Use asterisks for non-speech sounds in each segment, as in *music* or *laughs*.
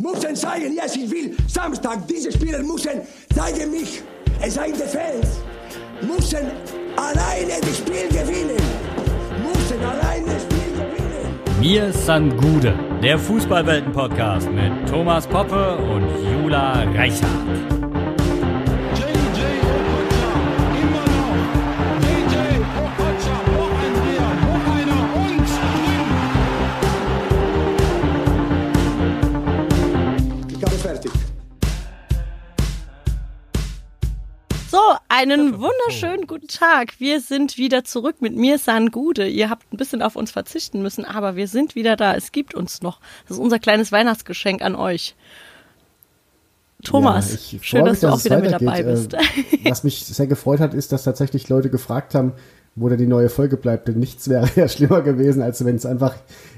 Müssen zeigen, yes, ich will Samstag, diese Spieler müssen zeigen mich, es seien die Fans, müssen alleine das Spiel gewinnen, müssen alleine das Spiel gewinnen. Mir san Gude, der Fußballwelten-Podcast mit Thomas Poppe und Jula Reichhardt. Einen wunderschönen guten Tag. Wir sind wieder zurück mit mir, San Gude. Ihr habt ein bisschen auf uns verzichten müssen, aber wir sind wieder da. Es gibt uns noch. Das ist unser kleines Weihnachtsgeschenk an euch. Thomas, Ja, ich schön, freue dass mich, du auch wieder mit dabei bist. Äh, *laughs* Was mich sehr gefreut hat, ist, dass tatsächlich Leute gefragt haben, wo da die neue Folge bleibt. Denn nichts wäre *laughs* ja schlimmer gewesen, als wenn es einfach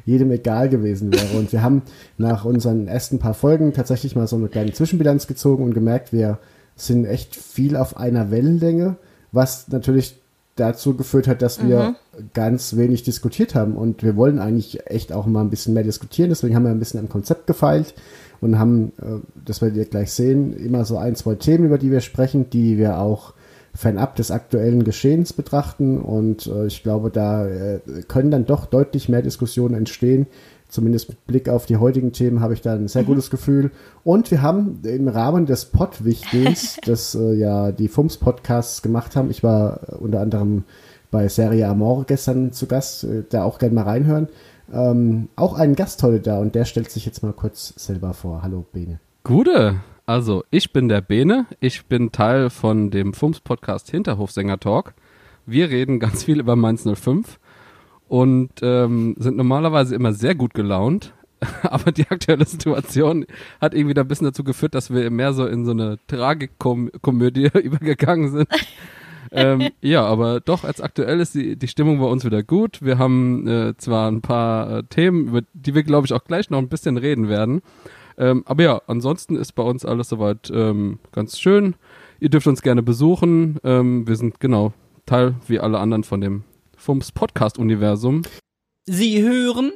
jedem egal gewesen wäre. Und wir haben nach unseren ersten paar Folgen tatsächlich mal so eine kleine Zwischenbilanz gezogen und gemerkt, wir sind echt viel auf einer Wellenlänge, was natürlich dazu geführt hat, dass wir ganz wenig diskutiert haben. Und wir wollen eigentlich echt auch mal ein bisschen mehr diskutieren. Deswegen haben wir ein bisschen am Konzept gefeilt und haben, äh, das werdet ihr gleich sehen, immer so ein, zwei Themen, über die wir sprechen, die wir auch fernab des aktuellen Geschehens betrachten. Und äh, ich glaube, da äh, können dann doch deutlich mehr Diskussionen entstehen. Zumindest mit Blick auf die heutigen Themen habe ich da ein sehr gutes Gefühl. Und wir haben im Rahmen des Pottwichtens, *laughs* das äh, ja die FUMS-Podcasts gemacht haben, ich war äh, unter anderem bei Serie Amore gestern zu Gast, äh, da auch gerne mal reinhören, ähm, auch einen Gast heute da und der stellt sich jetzt mal kurz selber vor. Hallo Bene. Gute. Also, ich bin der Bene. Ich bin Teil von dem FUMS-Podcast Hinterhofsänger Talk. Wir reden ganz viel über Mainz 05 und ähm, sind normalerweise immer sehr gut gelaunt. *laughs* Aber die aktuelle Situation hat irgendwie da ein bisschen dazu geführt, dass wir mehr so in so eine Tragikkomödie *laughs* übergegangen sind. ähm, ja, aber doch, als aktuell ist die, die Stimmung bei uns wieder gut. Wir haben äh, zwar ein paar äh, Themen, über die wir, glaube ich, auch gleich noch ein bisschen reden werden. Ähm, aber ja, ansonsten ist bei uns alles soweit ähm, ganz schön. Ihr dürft uns gerne besuchen. Ähm, wir sind genau Teil wie alle anderen von dem FUMS Podcast-Universum. Sie hören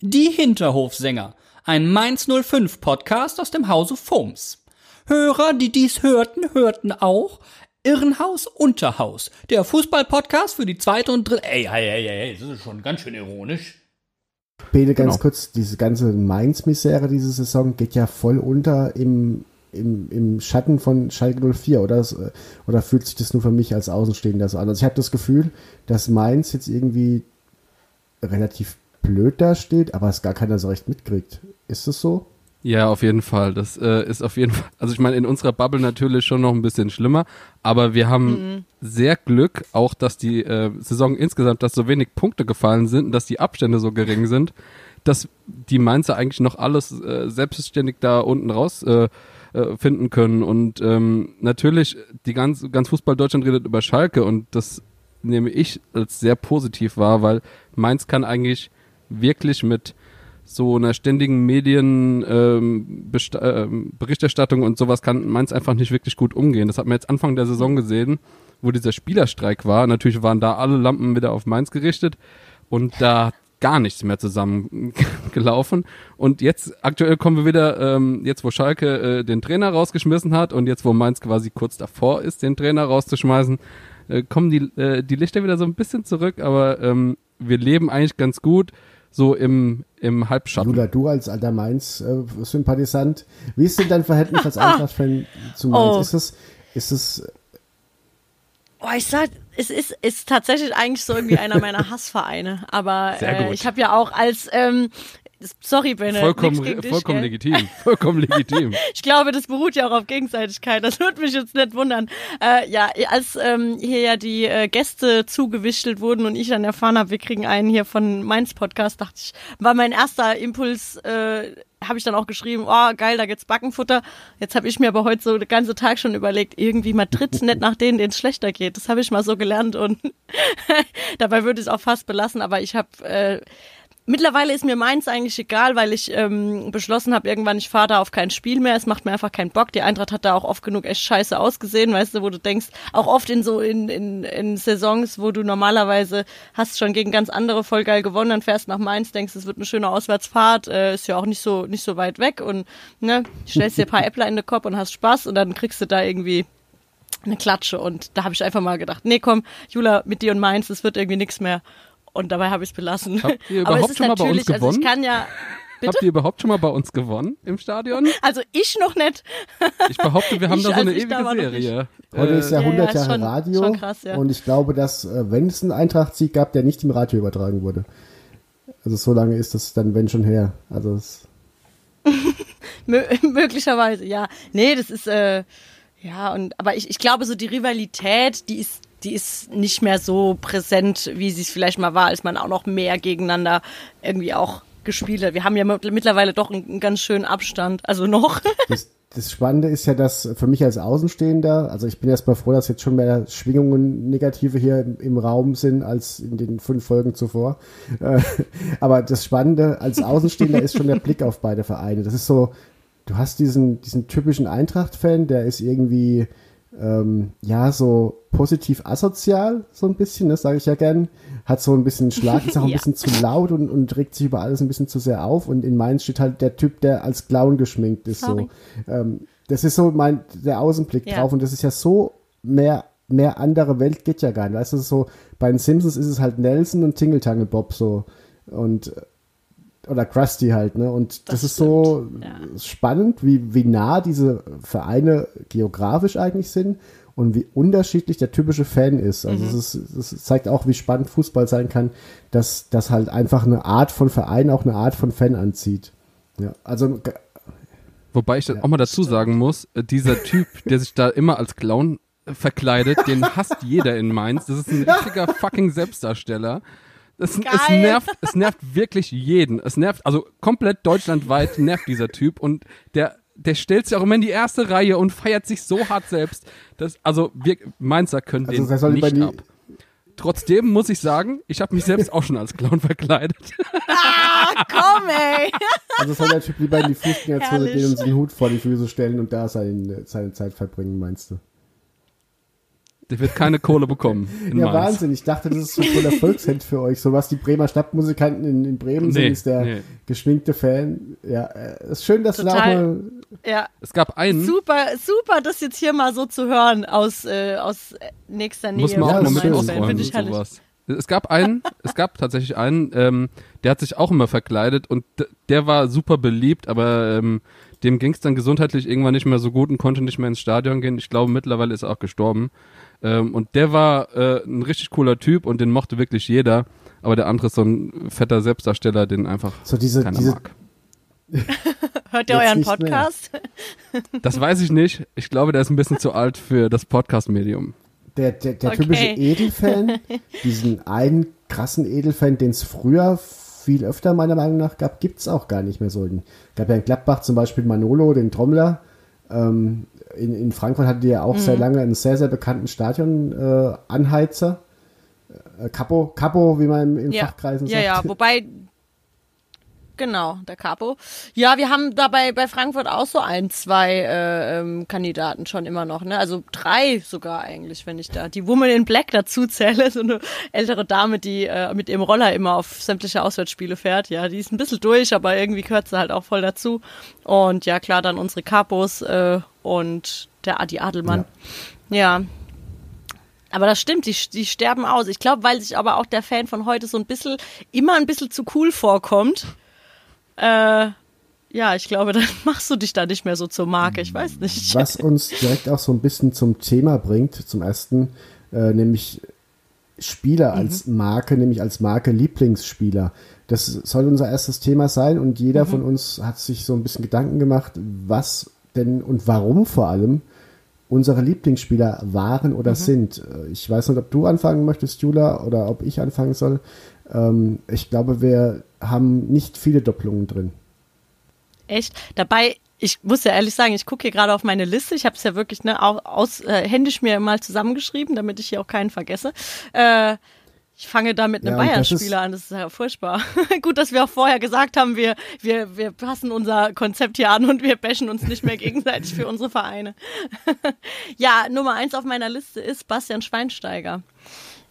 die Hinterhofsänger, ein Mainz 05 Podcast aus dem Hause Foms. Hörer, die dies hörten, hörten auch Irrenhaus Unterhaus, der Fußball-Podcast für die zweite und dritte. Ey, ey, ey, ey, das ist schon ganz schön ironisch. Bene, ganz Genau. kurz, diese ganze Mainz-Misere diese Saison geht ja voll unter im, im, im Schatten von Schalke 04, oder? Äh, Oder fühlt sich das nur für mich als Außenstehender so an? Also ich habe das Gefühl, dass Mainz jetzt irgendwie relativ blöd dasteht, aber es gar keiner so recht mitkriegt. Ist das so? Ja, auf jeden Fall. Das äh, ist auf jeden Fall, *laughs* also ich meine, in unserer Bubble natürlich schon noch ein bisschen schlimmer, aber wir haben sehr Glück, auch dass die äh, Saison insgesamt, dass so wenig Punkte gefallen sind und dass die Abstände so gering sind, dass die Mainzer eigentlich noch alles äh, selbstständig da unten raus äh, äh, finden können. Und ähm, natürlich, die ganz, ganz Fußball Deutschland redet über Schalke und das nehme ich als sehr positiv wahr, weil Mainz kann eigentlich wirklich mit so einer ständigen Medien ähm, ähm, und sowas kann Mainz einfach nicht wirklich gut umgehen. Das hat man jetzt Anfang der Saison gesehen, wo dieser Spielerstreik war. Natürlich waren da alle Lampen wieder auf Mainz gerichtet und da gar nichts mehr zusammen *laughs* gelaufen. Und jetzt aktuell kommen wir wieder, ähm, jetzt wo Schalke äh, den Trainer rausgeschmissen hat und jetzt wo Mainz quasi kurz davor ist, den Trainer rauszuschmeißen, äh, kommen die, äh, die Lichter wieder so ein bisschen zurück, aber ähm, wir leben eigentlich ganz gut so im, im Halbschatten. Jula, du als alter Mainz-Sympathisant, wie ist denn dein Verhältnis als *laughs* Eintracht-Fan zu Mainz? Oh. Ist es, ist es, Oh, ich sag, es ist, ist tatsächlich eigentlich so irgendwie einer meiner Hassvereine. Aber äh, ich habe ja auch als, ähm, sorry, Benne, vollkommen, dich, vollkommen gell? legitim. *laughs* Vollkommen legitim. Ich glaube, das beruht ja auch auf Gegenseitigkeit. Das würde mich jetzt nicht wundern. Äh, ja, als ähm, hier ja die äh, Gäste zugewichtelt wurden und ich dann erfahren habe, wir kriegen einen hier von Mainz Podcast, dachte ich, war mein erster Impuls, äh, habe ich dann auch geschrieben, oh geil, da gibt's Backenfutter. Jetzt habe ich mir aber heute so den ganzen Tag schon überlegt, irgendwie man tritt nicht nach denen, denen es schlechter geht. Das habe ich mal so gelernt und *laughs* dabei würde ich es auch fast belassen. Aber ich habe äh, Mittlerweile ist mir meins eigentlich egal, weil ich ähm, beschlossen habe, irgendwann ich fahre da auf kein Spiel mehr. Es macht mir einfach keinen Bock. Die Eintracht hat da auch oft genug echt scheiße ausgesehen, weißt du, wo du denkst, auch oft in so in, in, in Saisons, wo du normalerweise hast schon gegen ganz andere voll geil gewonnen, dann fährst nach Mainz, denkst, es wird eine schöne Auswärtsfahrt, äh, ist ja auch nicht so nicht so weit weg und ne, stellst dir ein paar *laughs* Äppler in den Kopf und hast Spaß und dann kriegst du da irgendwie eine Klatsche und da habe ich einfach mal gedacht, nee, komm, Jula, mit dir und Mainz, das wird irgendwie nichts mehr. Und dabei habe ich es belassen. Habt ihr *laughs* überhaupt schon mal bei uns natürlich- Also gewonnen? ich kann ja, bitte? Habt ihr überhaupt schon mal bei uns gewonnen im Stadion? *laughs* also ich noch nicht. Ich behaupte, wir *laughs* haben Ich, da so eine da ewige Serie. Heute ist ja ja, 100 ist Jahre schon- Radio schon krass, ja. und ich glaube, dass äh, wenn es einen Eintracht-Sieg gab, der nicht im Radio übertragen wurde. Also so lange ist das dann, wenn schon her. Also es, Mö möglicherweise, ja. Nee, das ist, äh, ja, und aber ich, ich glaube, so die Rivalität, die ist, die ist nicht mehr so präsent, wie sie es vielleicht mal war, als man auch noch mehr gegeneinander irgendwie auch gespielt hat. Wir haben ja mit- mittlerweile doch einen, einen ganz schönen Abstand. Also noch. *laughs* das, das Spannende ist ja, dass für mich als Außenstehender, also ich bin erstmal froh, dass jetzt schon mehr Schwingungen negative hier im, im Raum sind als in den fünf Folgen zuvor. Äh, *laughs* aber das Spannende als Außenstehender ist schon der Blick auf beide Vereine. Das ist so, du hast diesen, diesen typischen Eintracht-Fan, der ist irgendwie, ähm, ja, so positiv asozial, so ein bisschen, das sage ich ja gern. Hat so ein bisschen Schlag, ist auch *laughs* ein Ja. bisschen zu laut und, und regt sich über alles ein bisschen zu sehr auf. Und in Mainz steht halt der Typ, der als Clown geschminkt ist. Sorry. So. Ähm, das ist so mein, der Außenblick Ja. drauf. Und das ist ja so mehr, mehr andere Welt geht ja gar nicht. Weißt du, so, bei den Simpsons ist es halt Nelson und Tingle Tangle Bob so. Und, oder Krusty halt, ne? Und das, Das ist so stimmt, ja. spannend, wie, wie nah diese Vereine geografisch eigentlich sind und wie unterschiedlich der typische Fan ist. Also es, ist, es zeigt auch, wie spannend Fußball sein kann, dass, dass halt einfach eine Art von Verein auch eine Art von Fan anzieht. Ja, also Wobei ich dann auch mal dazu sagen muss, äh, dieser Typ, der sich da immer als Clown verkleidet, den hasst jeder in Mainz. Das ist ein richtiger *laughs* fucking Selbstdarsteller. Es Geil. nervt, es nervt wirklich jeden. Es nervt, also komplett deutschlandweit nervt dieser Typ und der, der stellt sich auch immer in die erste Reihe und feiert sich so hart selbst. dass also wir Mainzer können Also er den nicht ab. Trotzdem muss ich sagen, ich habe mich selbst auch schon als Clown verkleidet. Komm, ey! Also soll der Typ lieber in die Fußgängerzone gehen und sich den Hut vor die Füße stellen und da seine, seine Zeit verbringen, meinst du? Der wird keine Kohle bekommen in Ja, Mainz. Wahnsinn. Ich dachte, das ist so voll Erfolgsheld für euch. So was die Bremer Stadtmusikanten in, in Bremen Nee, sind, ist der nee. geschminkte Fan. Ja, äh, ist schön, dass du da auch Total. mal Ja, Es gab einen, super, super, das jetzt hier mal so zu hören aus, äh, aus nächster Nähe. Muss man Ja, auch mal mit ausräumen und ich herrlich. sowas. Es gab einen, *laughs* es gab tatsächlich einen, ähm, der hat sich auch immer verkleidet und der war super beliebt, aber ähm, dem ging es dann gesundheitlich irgendwann nicht mehr so gut und konnte nicht mehr ins Stadion gehen. Ich glaube, mittlerweile ist er auch gestorben. Ähm, und der war äh, ein richtig cooler Typ und den mochte wirklich jeder. Aber der andere ist so ein fetter Selbstdarsteller, den einfach so diese, keiner diese mag. *laughs* Hört ihr Jetzt euren. Podcast? *laughs* Das weiß ich nicht. Ich glaube, der ist ein bisschen zu alt für das Podcast-Medium. der, der, der Okay. typische Edelfan, *laughs* diesen einen krassen Edelfan, den es früher viel öfter meiner Meinung nach gab, gibt's auch gar nicht mehr so. Es gab ja in Gladbach zum Beispiel Manolo, den Trommler. Ähm, in, in Frankfurt hatte die ja auch Mhm. sehr lange einen sehr, sehr bekannten Stadion-Anheizer. Äh, Anheizer. Capo, Capo, wie man im Ja, Fachkreisen ja, sagt. ja, wobei, genau, der Capo. Ja, wir haben dabei bei Frankfurt auch so ein, zwei äh, ähm, Kandidaten schon immer noch, ne? Also drei sogar eigentlich, wenn ich da die Woman in Black dazu zähle, *laughs* so eine ältere Dame, die äh, mit ihrem Roller immer auf sämtliche Auswärtsspiele fährt. Ja, die ist ein bisschen durch, aber irgendwie gehört sie halt auch voll dazu. Und ja, klar, dann unsere Capos äh, und der Adi Adelmann. ja. Aber das stimmt, die, die sterben aus. Ich glaube, weil sich aber auch der Fan von heute so ein bisschen, immer ein bisschen zu cool vorkommt. Äh, ja, ich glaube, *laughs* dann machst du dich da nicht mehr so zur Marke. Ich weiß nicht. Was uns direkt auch so ein bisschen zum Thema bringt, zum ersten, äh, nämlich Spieler als Marke, nämlich als Marke Lieblingsspieler. Das soll unser erstes Thema sein und jeder von uns hat sich so ein bisschen Gedanken gemacht, was denn und warum vor allem unsere Lieblingsspieler waren oder sind. Äh, Ich weiß nicht, ob du anfangen möchtest, Jula, oder ob ich anfangen soll. Ähm, ich glaube, wir haben nicht viele Doppelungen drin. Echt? Dabei, ich muss ja ehrlich sagen, ich gucke hier gerade auf meine Liste. Ich habe es ja wirklich ne, auch aus, äh, händisch mir mal zusammengeschrieben, damit ich hier auch keinen vergesse. Äh, Ich fange da mit einem Ja, Bayern-Spieler an, das ist ja furchtbar. *laughs* Gut, dass wir auch vorher gesagt haben, wir, wir, wir passen unser Konzept hier an und wir bashen uns nicht mehr *laughs* gegenseitig für unsere Vereine. *laughs* ja, Nummer eins auf meiner Liste ist Bastian Schweinsteiger.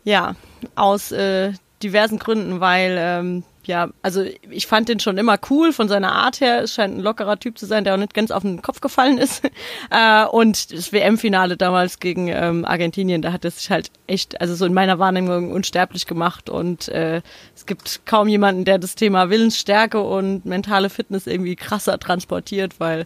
Ja, aus äh, diversen Gründen, weil ähm, ja, also ich fand den schon immer cool von seiner Art her. Es scheint ein lockerer Typ zu sein, der auch nicht ganz auf den Kopf gefallen ist. *laughs* äh, und das WM-Finale damals gegen ähm, Argentinien, da hat er sich halt echt, also so in meiner Wahrnehmung unsterblich gemacht. Und äh, es gibt kaum jemanden, der das Thema Willensstärke und mentale Fitness irgendwie krasser transportiert, weil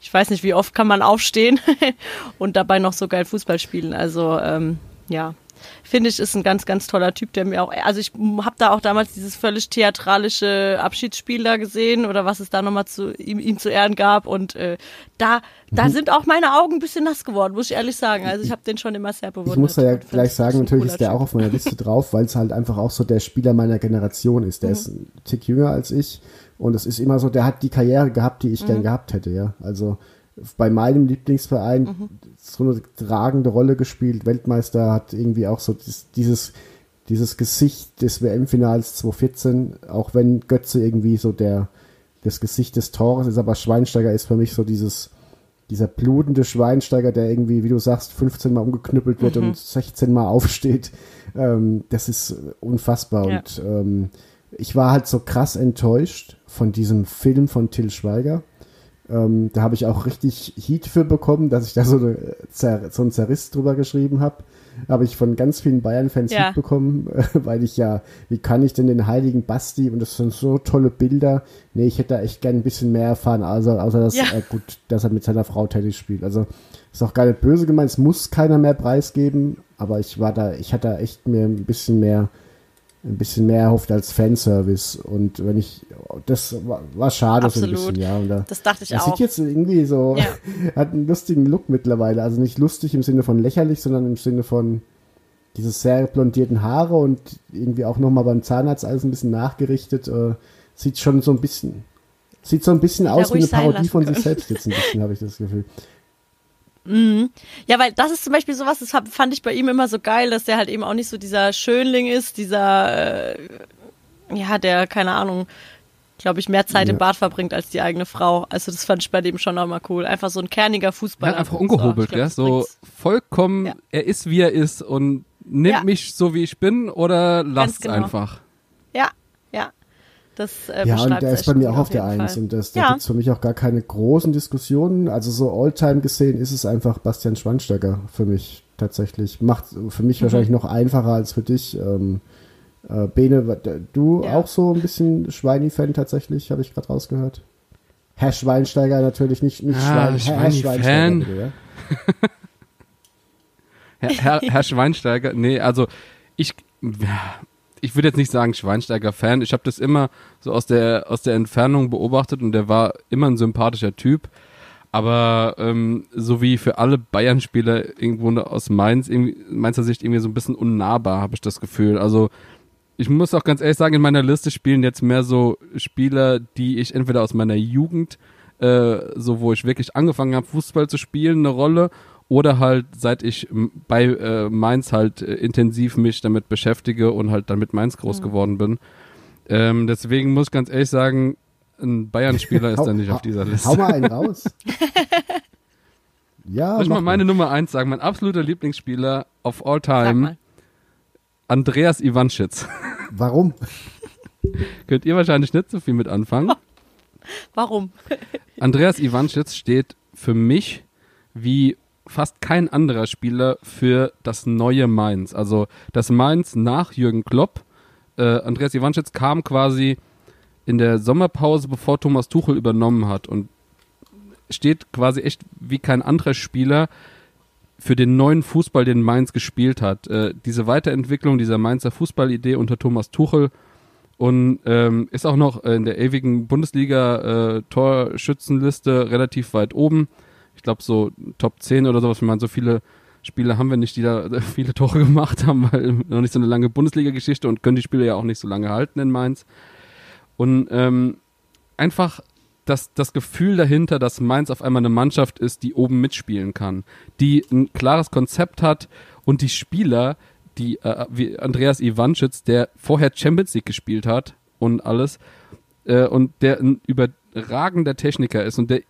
ich weiß nicht, wie oft kann man aufstehen *laughs* und dabei noch so geil Fußball spielen. Also ähm, ja, finde ich, ist ein ganz, ganz toller Typ, der mir auch, also ich habe da auch damals dieses völlig theatralische Abschiedsspiel da gesehen oder was es da nochmal zu ihm, ihm zu Ehren gab und äh, da, da Mhm. sind auch meine Augen ein bisschen nass geworden, muss ich ehrlich sagen. Also ich habe den schon immer sehr bewundert. Ich muss da ja gleich sagen, natürlich ist der Typ. auch auf meiner Liste *laughs* drauf, weil es halt einfach auch so der Spieler meiner Generation ist. Der ist ein Tick jünger als ich und es ist immer so, der hat die Karriere gehabt, die ich gern gehabt hätte, ja. Also bei meinem Lieblingsverein so eine tragende Rolle gespielt, Weltmeister hat irgendwie auch so dieses, dieses, Gesicht des WM-Finals 2014, auch wenn Götze irgendwie so der, das Gesicht des Tores ist, aber Schweinsteiger ist für mich so dieses, dieser blutende Schweinsteiger, der irgendwie, wie du sagst, 15 Mal umgeknüppelt wird und 16 Mal aufsteht, ähm, das ist unfassbar. Ja. Und ähm, ich war halt so krass enttäuscht von diesem Film von Till Schweiger. Ähm, da habe ich auch richtig Heat für bekommen, dass ich da so, eine Zer so einen Zerriss drüber geschrieben habe. Habe ich von ganz vielen Bayern-Fans Ja. Heat bekommen, *laughs* weil ich ja, wie kann ich denn den heiligen Basti und das sind so tolle Bilder. Nee, ich hätte da echt gern ein bisschen mehr erfahren, außer, außer dass, Ja. äh, gut, dass er mit seiner Frau Tennis spielt. Also ist auch gar nicht böse gemeint, es muss keiner mehr preisgeben, aber ich war da, ich hatte da echt mir ein bisschen mehr ein bisschen mehr erhofft als Fanservice und wenn ich das war, war schade so ein Absolut. bisschen, ja. Und da, Das dachte ich er auch. sieht jetzt irgendwie so, Ja. *laughs* hat einen lustigen Look mittlerweile. Also nicht lustig im Sinne von lächerlich, sondern im Sinne von diese sehr blondierten Haare und irgendwie auch nochmal beim Zahnarzt alles ein bisschen nachgerichtet. Äh, sieht schon so ein bisschen, sieht so ein bisschen er aus wie eine Parodie von sich können. selbst jetzt ein bisschen, habe ich das Gefühl. Ja, weil das ist zum Beispiel sowas, das fand ich bei ihm immer so geil, dass der halt eben auch nicht so dieser Schönling ist, dieser, äh, ja, der, keine Ahnung, glaube ich, mehr Zeit Ja. im Bad verbringt als die eigene Frau. Also das fand ich bei dem schon auch mal cool. Einfach so ein kerniger Fußballer. Ja, einfach ungehobelt, das So bringt's. vollkommen, Ja. er ist wie er ist und nimmt Ja. mich so wie ich bin oder lasst genau. einfach. Ja, ja. Das äh, Ja, und der ist bei mir auch auf der Eins und das, da Ja. gibt's für mich auch gar keine großen Diskussionen. Also so Alltime gesehen ist es einfach Bastian Schweinsteiger für mich tatsächlich. Macht für Mhm. mich wahrscheinlich noch einfacher als für dich. Ähm, äh, Bene, du Ja. auch so ein bisschen Schweini-Fan tatsächlich, habe ich gerade rausgehört. Herr Schweinsteiger natürlich nicht, nicht Ah, Schwein, Herr. Schweinsteiger bitte, ja? *laughs* Herr, Herr, Herr Schweinsteiger, nee, also ich, ich würde jetzt nicht sagen Schweinsteiger-Fan. Ich habe das immer so aus der, aus der Entfernung beobachtet und der war immer ein sympathischer Typ. Aber ähm, so wie für alle Bayern-Spieler irgendwo aus Mainz, Mainzer Sicht irgendwie so ein bisschen unnahbar, habe ich das Gefühl. Also ich muss auch ganz ehrlich sagen, in meiner Liste spielen jetzt mehr so Spieler, die ich entweder aus meiner Jugend, äh, so wo ich wirklich angefangen habe, Fußball zu spielen, eine Rolle, oder halt seit ich bei äh, Mainz halt äh, intensiv mich damit beschäftige und halt dann mit Mainz groß geworden bin. Ähm, deswegen muss ich ganz ehrlich sagen, ein Bayern-Spieler ist Hau- da nicht auf hau- dieser Hau Liste. mal einen raus. *laughs* ja, Soll ich mal meine Nummer eins sagen? Mein absoluter Lieblingsspieler of all time. Andreas Ivanschitz. *laughs* Warum? *laughs* Könnt ihr wahrscheinlich nicht so viel mit anfangen. Warum? Andreas Ivanschitz steht für mich wie fast kein anderer Spieler für das neue Mainz. Also das Mainz nach Jürgen Klopp. Äh, Andreas Ivanschitz kam quasi in der Sommerpause, bevor Thomas Tuchel übernommen hat und steht quasi echt wie kein anderer Spieler für den neuen Fußball, den Mainz gespielt hat. Äh, diese Weiterentwicklung dieser Mainzer Fußballidee unter Thomas Tuchel und ähm, ist auch noch in der ewigen Bundesliga-Torschützenliste relativ weit oben. Ich glaube so Top 10 oder sowas. Ich meine, so viele Spieler haben wir nicht, die da *laughs* viele Tore gemacht haben, weil noch nicht so eine lange Bundesliga-Geschichte und können die Spiele ja auch nicht so lange halten in Mainz. Und ähm, einfach das, das Gefühl dahinter, dass Mainz auf einmal eine Mannschaft ist, die oben mitspielen kann, die ein klares Konzept hat und die Spieler, die äh, wie Andreas Ivanschitz, der vorher Champions League gespielt hat und alles äh, und der ein überragender Techniker ist und der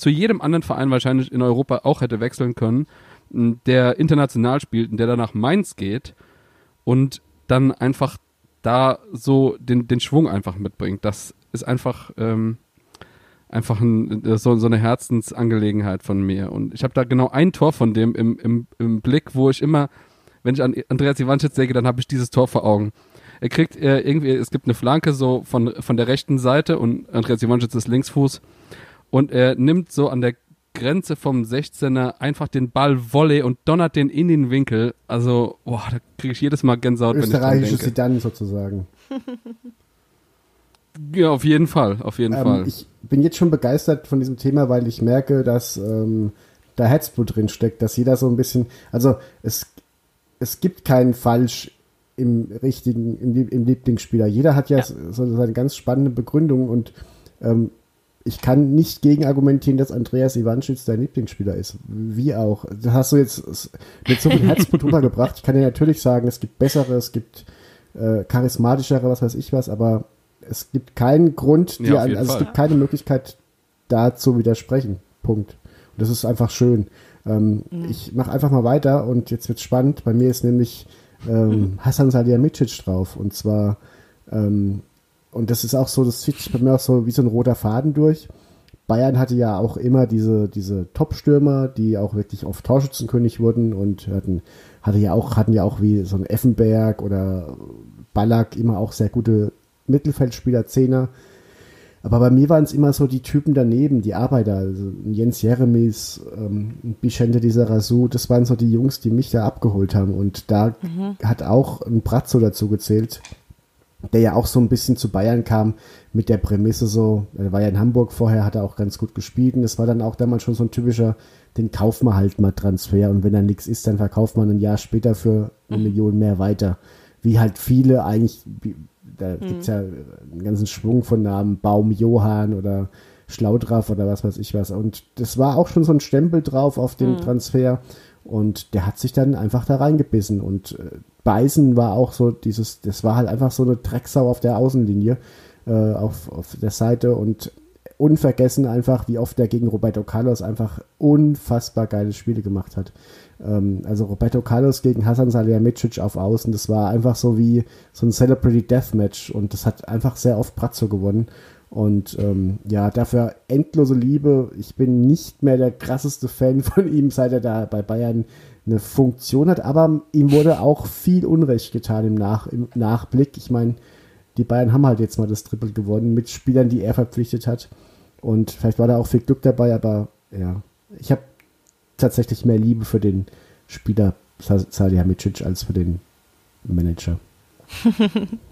zu jedem anderen Verein wahrscheinlich in Europa auch hätte wechseln können, der international spielt und der dann nach Mainz geht und dann einfach da so den, den Schwung einfach mitbringt. Das ist einfach ähm, einfach ein, so, so eine Herzensangelegenheit von mir. Und ich habe da genau ein Tor von dem im, im, im Blick, wo ich immer, wenn ich an Andreas Ivanschitz denke, dann habe ich dieses Tor vor Augen. Er kriegt äh, irgendwie, es gibt eine Flanke so von, von der rechten Seite und Andreas Ivanschitz ist Linksfuß und er nimmt so an der Grenze vom 16er einfach den Ball Volley und donnert den in den Winkel. Also, boah, da kriege ich jedes Mal Gänsehaut, wenn ich dran denke. Zidane sozusagen. Ja, auf jeden Fall, auf jeden Ähm, Fall. ich bin jetzt schon begeistert von diesem Thema, weil ich merke, dass ähm, da Herzblut drin steckt, dass jeder so ein bisschen, also es, es gibt keinen Falsch im richtigen, im, im Lieblingsspieler. Jeder hat ja, Ja. so seine ganz spannende Begründung und ähm, ich kann nicht gegen argumentieren, dass Andreas Ivanschitz dein Lieblingsspieler ist. Wie auch. Das hast du jetzt mit so viel Herzblut rübergebracht. Ich kann dir natürlich sagen, es gibt bessere, es gibt äh, charismatischere, was weiß ich was, aber es gibt keinen Grund, Ja, dir also es gibt keine Möglichkeit, da zu widersprechen. Punkt. Und das ist einfach schön. Ähm, Ich mache einfach mal weiter und jetzt wird's spannend. Bei mir ist nämlich ähm, *laughs* Hassan Salihamidzic drauf und zwar ähm, und das ist auch so, das zieht sich bei mir auch so wie so ein roter Faden durch. Bayern hatte ja auch immer diese, diese Top-Stürmer, die auch wirklich oft Torschützenkönig wurden und hatten, hatte ja auch, hatten ja auch wie so ein Effenberg oder Ballack immer auch sehr gute Mittelfeldspieler, Zehner. Aber bei mir waren es immer so die Typen daneben, die Arbeiter, also Jens Jeremies, ähm, Bichente dieser Rasu, das waren so die Jungs, die mich da abgeholt haben. Und da hat auch ein Brazzo dazu gezählt, der ja auch so ein bisschen zu Bayern kam mit der Prämisse so, er war ja in Hamburg vorher, hat er auch ganz gut gespielt und das war dann auch damals schon so ein typischer, den kauft man halt mal Transfer und wenn da nichts ist, dann verkauft man ein Jahr später für eine Million mehr weiter. Wie halt viele eigentlich, da gibt's ja einen ganzen Schwung von Namen, Baum Johann oder Schlaudraff oder was weiß ich was und das war auch schon so ein Stempel drauf auf dem Transfer und der hat sich dann einfach da reingebissen und äh, Beißen war auch so dieses, das war halt einfach so eine Drecksau auf der Außenlinie, äh, auf, auf der Seite und unvergessen einfach, wie oft er gegen Roberto Carlos einfach unfassbar geile Spiele gemacht hat. Ähm, also Roberto Carlos gegen Hasan Salihamidzic auf Außen, das war einfach so wie so ein Celebrity Deathmatch und das hat einfach sehr oft Brazzo gewonnen. Und ähm, ja, dafür endlose Liebe. Ich bin nicht mehr der krasseste Fan *laughs* von ihm, seit er da bei Bayern eine Funktion hat, aber ihm wurde auch viel Unrecht getan im, Nach im Nachblick. Ich meine, die Bayern haben halt jetzt mal das Triple gewonnen mit Spielern, die er verpflichtet hat. Und vielleicht war da auch viel Glück dabei, aber ja, ich habe tatsächlich mehr Liebe für den Spieler Sa- Salihamidzic als für den Manager. *laughs*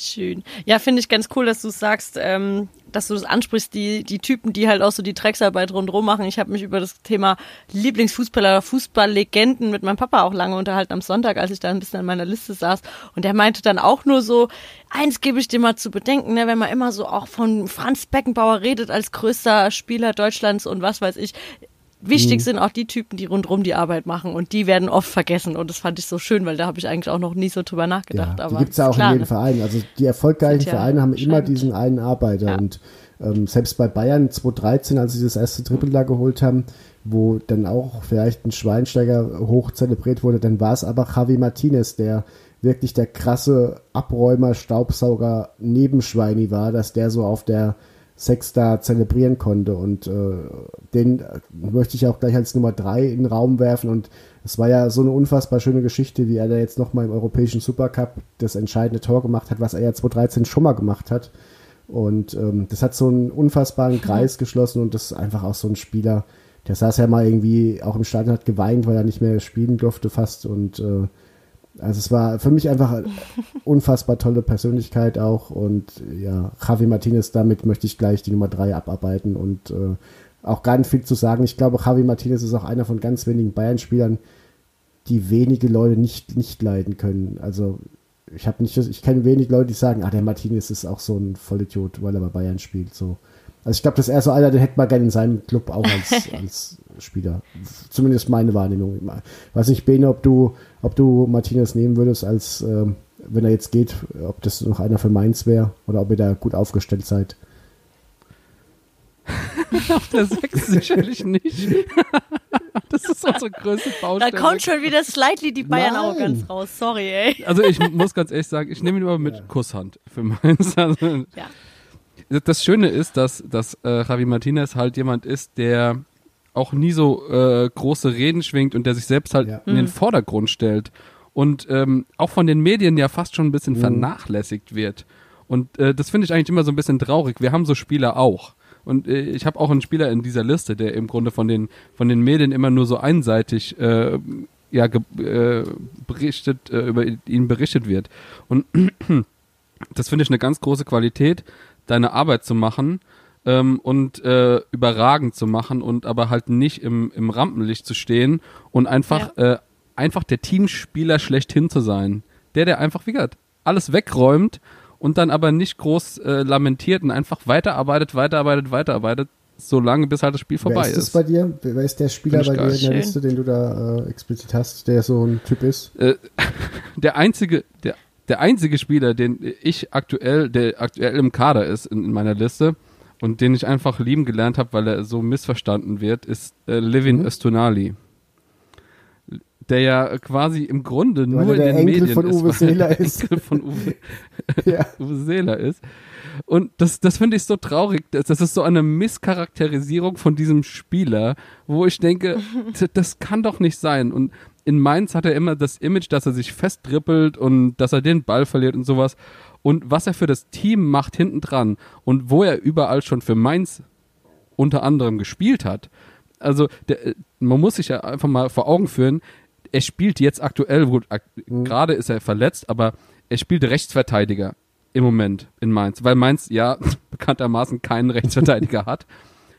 Schön. Ja, finde ich ganz cool, dass du sagst, ähm, dass du das ansprichst, die, die Typen, die halt auch so die Drecksarbeit rundherum machen. Ich habe mich über das Thema Lieblingsfußballer, Fußballlegenden mit meinem Papa auch lange unterhalten am Sonntag, als ich da ein bisschen an meiner Liste saß. Und der meinte dann auch nur so, eins gebe ich dir mal zu bedenken, ne, wenn man immer so auch von Franz Beckenbauer redet als größter Spieler Deutschlands und was weiß ich. Wichtig sind auch die Typen, die rundherum die Arbeit machen und die werden oft vergessen und das fand ich so schön, weil da habe ich eigentlich auch noch nie so drüber nachgedacht. Ja, die gibt's ja auch klar, in jedem ne? Verein. Also die erfolgreichen ja Vereine haben immer diesen einen Arbeiter. Ja. Und ähm, selbst bei Bayern 2013, als sie das erste Triple da geholt haben, wo dann auch vielleicht ein Schweinsteiger hoch zelebriert wurde, dann war es aber Javi Martinez, der wirklich der krasse Abräumer, Staubsauger, Nebenschweini war, dass der so auf der Sex da zelebrieren konnte. Und äh, den äh, möchte ich auch gleich als Nummer drei in den Raum werfen. Und es war ja so eine unfassbar schöne Geschichte, wie er da jetzt nochmal im europäischen Supercup das entscheidende Tor gemacht hat, was er ja 2013 schon mal gemacht hat. Und ähm, das hat so einen unfassbaren Kreis geschlossen und das ist einfach auch so ein Spieler, der saß ja mal irgendwie auch im Stadion, hat geweint, weil er nicht mehr spielen durfte fast. Und äh, also es war für mich einfach unfassbar tolle Persönlichkeit auch. Und ja, Javi Martinez, damit möchte ich gleich die Nummer drei abarbeiten und äh, auch gar nicht viel zu sagen. Ich glaube, Javi Martinez ist auch einer von ganz wenigen Bayern-Spielern, die wenige Leute nicht, nicht leiden können. Also ich habe nicht, ich kenne wenig Leute, die sagen, ah, der Martinez ist auch so ein Vollidiot, weil er bei Bayern spielt. So. Also ich glaube, das ist eher so einer, den hätte man gerne in seinem Club auch als, *laughs* als Spieler. Zumindest meine Wahrnehmung. Ich weiß nicht, Bene, ob du, ob du Martinez nehmen würdest, als ähm, wenn er jetzt geht, ob das noch einer für Mainz wäre oder ob ihr da gut aufgestellt seid. *laughs* Auf der 6 sicherlich nicht. *laughs* das ist unsere größte Da Baustelle. kommt schon wieder slightly die Nein. Bayern-Arroganz raus. Sorry, ey. Also ich muss ganz ehrlich sagen, ich nehme ihn aber mit Kusshand für Mainz. Also, Ja. Das Schöne ist, dass, dass äh, Javi Martinez halt jemand ist, der auch nie so äh, große Reden schwingt und der sich selbst halt Ja. in den Vordergrund stellt und ähm, auch von den Medien ja fast schon ein bisschen Mhm. vernachlässigt wird. Und äh, das finde ich eigentlich immer so ein bisschen traurig. Wir haben so Spieler auch. Und äh, ich habe auch einen Spieler in dieser Liste, der im Grunde von den von den Medien immer nur so einseitig äh, ja ge äh, berichtet äh, über ihn berichtet wird. Und *clears throat* das finde ich eine ganz große Qualität, deine Arbeit zu machen ähm, und äh, überragend zu machen und aber halt nicht im, im Rampenlicht zu stehen und einfach, äh, einfach der Teamspieler schlechthin zu sein. Der, der einfach, wie gesagt, alles wegräumt und dann aber nicht groß äh, lamentiert und einfach weiterarbeitet, weiterarbeitet, weiterarbeitet, solange bis halt das Spiel Wer vorbei ist das ist. bei dir? Wer wer ist der Spieler bei dir in der. Liste, den du da äh, explizit hast, der so ein Typ ist? Äh, *laughs* der einzige, der, der einzige Spieler, den ich aktuell, der aktuell im Kader ist in, in meiner Liste und den ich einfach lieben gelernt habe, weil er so missverstanden wird, ist äh, Levin Mhm. Östunali. Der ja quasi im Grunde Weil nur in den Enkel Medien von ist, Uwe weil er Seeler der ist. Enkel von Uwe, *laughs* *laughs* ja. Uwe Seeler ist. Und das, das finde ich so traurig. Das, das ist so eine Misscharakterisierung von diesem Spieler, wo ich denke, *laughs* das kann doch nicht sein. Und in Mainz hat er immer das Image, dass er sich festtrippelt und dass er den Ball verliert und sowas. Und was er für das Team macht hinten dran und wo er überall schon für Mainz unter anderem gespielt hat. Also der, man muss sich ja einfach mal vor Augen führen, er spielt jetzt aktuell, gut, ak gerade ist er verletzt, aber er spielt Rechtsverteidiger im Moment in Mainz, weil Mainz ja *laughs* bekanntermaßen keinen Rechtsverteidiger hat.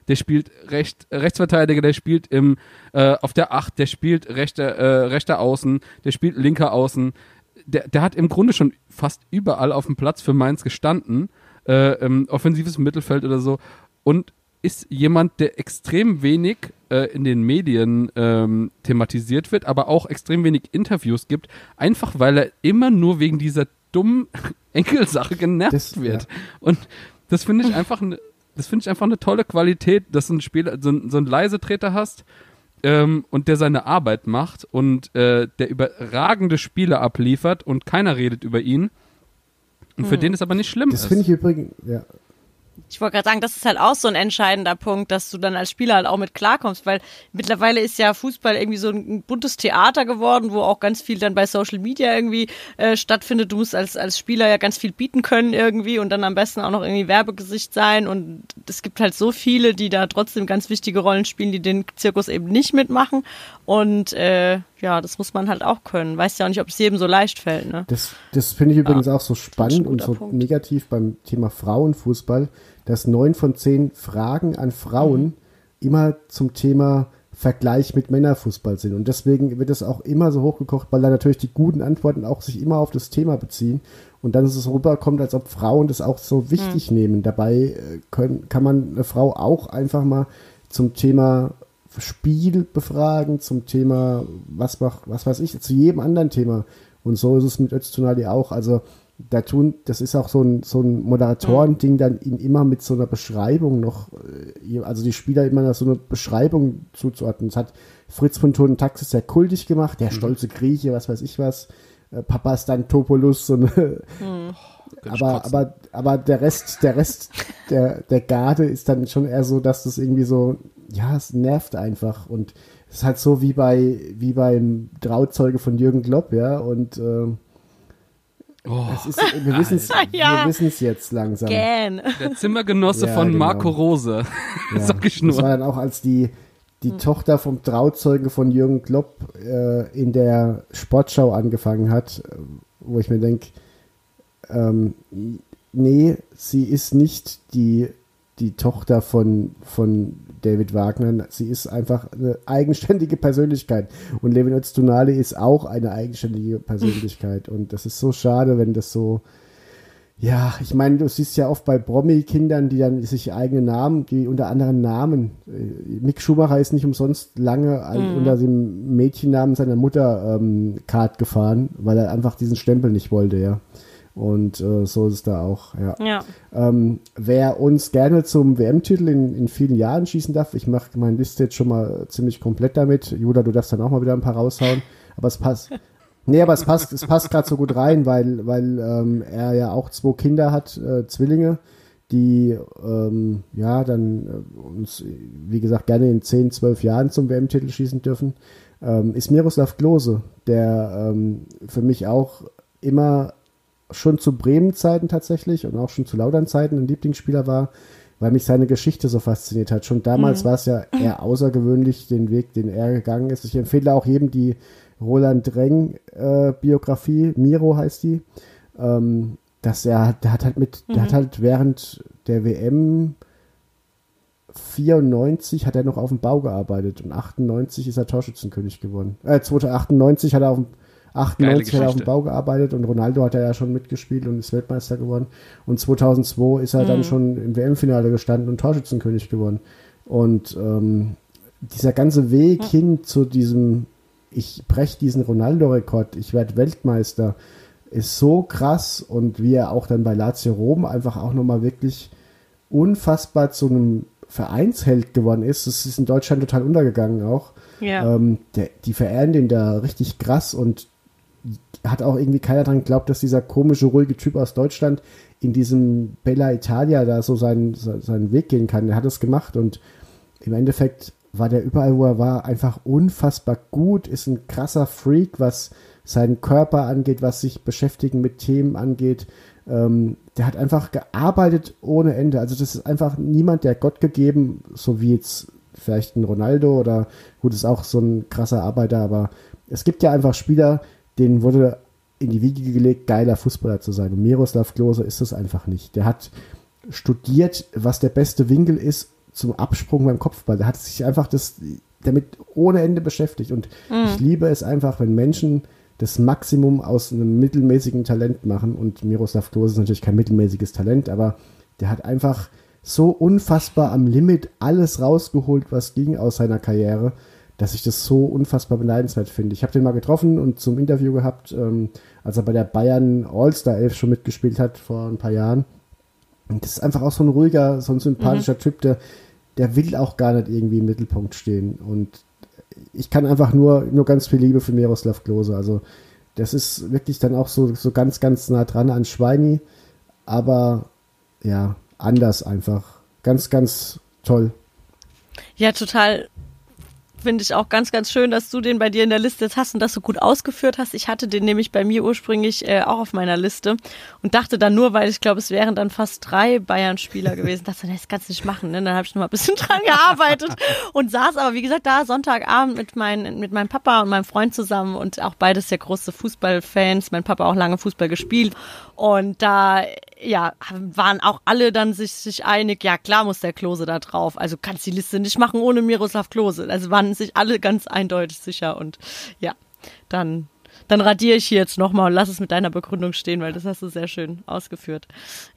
Der spielt recht, Rechtsverteidiger, der spielt im, äh, auf der Acht, der spielt rechter, äh, rechter Außen, der spielt linker Außen. Der, der hat im Grunde schon fast überall auf dem Platz für Mainz gestanden, äh, im offensives Mittelfeld oder so. Und ist jemand, der extrem wenig äh, in den Medien ähm, thematisiert wird, aber auch extrem wenig Interviews gibt, einfach weil er immer nur wegen dieser dummen *laughs* Enkelsache genervt Das- wird. Und das finde ich einfach eine, das finde ich einfach eine tolle Qualität, dass du einen Spieler, so, ein- so einen Leisetreter hast ähm, und der seine Arbeit macht und äh, der überragende Spiele abliefert und keiner redet über ihn. Und für den ist aber nicht schlimm. Das finde ich übrigens, ja. Ich wollte gerade sagen, das ist halt auch so ein entscheidender Punkt, dass du dann als Spieler halt auch mit klarkommst, weil mittlerweile ist ja Fußball irgendwie so ein buntes Theater geworden, wo auch ganz viel dann bei Social Media irgendwie äh, stattfindet. Du musst als, als Spieler ja ganz viel bieten können irgendwie und dann am besten auch noch irgendwie Werbegesicht sein und es gibt halt so viele, die da trotzdem ganz wichtige Rollen spielen, die den Zirkus eben nicht mitmachen und äh, ja, das muss man halt auch können. Weißt ja auch nicht, ob es jedem so leicht fällt, ne? Das, das finde ich übrigens auch so spannend und so Punkt. negativ beim Thema Frauenfußball, dass neun von zehn Fragen an Frauen Mhm. immer zum Thema Vergleich mit Männerfußball sind. Und deswegen wird es auch immer so hochgekocht, weil da natürlich die guten Antworten auch sich immer auf das Thema beziehen. Und dann ist es rüberkommt, als ob Frauen das auch so wichtig nehmen. Dabei äh, können, kann man eine Frau auch einfach mal zum Thema Spiel befragen, zum Thema, was macht, was weiß ich, zu jedem anderen Thema. Und so ist es mit Öztunali auch. Also da tun, das ist auch so ein, so ein Moderatoren-Ding, dann ihn immer mit so einer Beschreibung noch, äh, also die Spieler immer noch so eine Beschreibung zuzuordnen. Das hat Fritz von Toten Taxis sehr kultig gemacht, der stolze Grieche, was weiß ich was, äh, Papastantopoulos, so *laughs* eine, aber, aber, aber der Rest, der Rest der, der Garde ist dann schon eher so, dass das irgendwie so, ja, es nervt einfach und es ist halt so wie bei, wie beim Trauzeuge von Jürgen Klopp, ja, und, ähm, Oh, es ist, wir wissen es *laughs* Ja. jetzt langsam. Gähn. der Zimmergenosse Ja, von genau. Marco Rose. *laughs* Ja, Sag ich Das nur. war dann auch, als die, die Tochter vom Trauzeugen von Jürgen Klopp äh, in der Sportschau angefangen hat, äh, wo ich mir denke, ähm, nee, sie ist nicht die, die Tochter von, von David Wagner. Sie ist einfach eine eigenständige Persönlichkeit. Und Levin Öztunali ist auch eine eigenständige Persönlichkeit. Und das ist so schade, wenn das so, Ja, ich meine, du siehst ja oft bei Promi-Kindern, die dann sich eigene Namen, die unter anderen Namen. äh, Mick Schumacher ist nicht umsonst lange ein- unter dem Mädchennamen seiner Mutter ähm, Kart gefahren, weil er einfach diesen Stempel nicht wollte, ja. Und äh, so ist es da auch, ja. Ja. Ähm, wer uns gerne zum WM-Titel in, in vielen Jahren schießen darf, ich mache meine Liste jetzt schon mal ziemlich komplett damit. Judah, du darfst dann auch mal wieder ein paar raushauen. Aber es passt. *laughs* Nee, aber es passt, es passt gerade so gut rein, weil, weil ähm, er ja auch zwei Kinder hat, äh, Zwillinge, die ähm, ja dann äh, uns, wie gesagt, gerne in 10, 12 Jahren zum WM-Titel schießen dürfen, ähm, ist Miroslav Klose, der ähm, für mich auch immer schon zu Bremen-Zeiten tatsächlich und auch schon zu Laudern-Zeiten ein Lieblingsspieler war, weil mich seine Geschichte so fasziniert hat. Schon damals war es ja eher außergewöhnlich, den Weg, den er gegangen ist. Ich empfehle auch jedem die Roland Dreng-Biografie, Miro heißt die, ähm, dass er, der hat halt mit, der hat halt während der WM 94 hat er noch auf dem Bau gearbeitet und 98 ist er Torschützenkönig geworden. Äh, 2098 hat er auf dem 98 hat er auf dem. Bau gearbeitet und Ronaldo hat er ja schon mitgespielt und ist Weltmeister geworden. Und 2002 ist er dann schon im WM-Finale gestanden und Torschützenkönig geworden. Und ähm, dieser ganze Weg hin zu diesem, ich breche diesen Ronaldo-Rekord, ich werde Weltmeister, ist so krass und wie er auch dann bei Lazio Rom einfach auch nochmal wirklich unfassbar zu einem Vereinsheld geworden ist. Das ist in Deutschland total untergegangen auch. Ja. Ähm, der, die verehren den da richtig krass und hat auch irgendwie keiner dran geglaubt, dass dieser komische, ruhige Typ aus Deutschland in diesem Bella Italia da so seinen, se- seinen Weg gehen kann. Er hat es gemacht und im Endeffekt war der überall, wo er war, einfach unfassbar gut, ist ein krasser Freak, was seinen Körper angeht, was sich beschäftigen mit Themen angeht. Ähm, der hat einfach gearbeitet ohne Ende. Also das ist einfach niemand, der Gott gegeben, so wie jetzt vielleicht ein Ronaldo oder gut, ist auch so ein krasser Arbeiter, aber es gibt ja einfach Spieler, denen wurde in die Wiege gelegt, geiler Fußballer zu sein. Und Miroslav Klose ist es einfach nicht. Der hat studiert, was der beste Winkel ist zum Absprung beim Kopfball. Der hat sich einfach das damit ohne Ende beschäftigt. Und ich liebe es einfach, wenn Menschen das Maximum aus einem mittelmäßigen Talent machen. Und Miroslav Klose ist natürlich kein mittelmäßiges Talent, aber der hat einfach so unfassbar am Limit alles rausgeholt, was ging aus seiner Karriere, dass ich das so unfassbar beneidenswert finde. Ich habe den mal getroffen und zum Interview gehabt, ähm, als er bei der Bayern All-Star 11 schon mitgespielt hat vor ein paar Jahren. Und das ist einfach auch so ein ruhiger, so ein sympathischer Typ, der, der will auch gar nicht irgendwie im Mittelpunkt stehen. Und ich kann einfach nur, nur ganz viel Liebe für Miroslav Klose. Also, das ist wirklich dann auch so, so ganz, ganz nah dran an Schweini, aber ja, anders einfach. Ganz, ganz toll. Ja, total. Finde ich auch ganz, ganz schön, dass du den bei dir in der Liste jetzt hast und das so gut ausgeführt hast. Ich hatte den nämlich bei mir ursprünglich äh, auch auf meiner Liste und dachte dann nur, weil ich glaube, es wären dann fast drei Bayern-Spieler gewesen, dachte, das kannst du nicht machen. Ne? Dann habe ich noch mal ein bisschen *laughs* dran gearbeitet und saß aber, wie gesagt, da Sonntagabend mit, mein, mit meinem Papa und meinem Freund zusammen und auch beides ja große Fußballfans. Mein Papa auch lange Fußball gespielt und da ja, waren auch alle dann sich, sich einig, ja klar muss der Klose da drauf. Also kannst die Liste nicht machen ohne Miroslav Klose. Also waren sich alle ganz eindeutig sicher und ja, dann, dann radiere ich hier jetzt nochmal und lass es mit deiner Begründung stehen, weil das hast du sehr schön ausgeführt.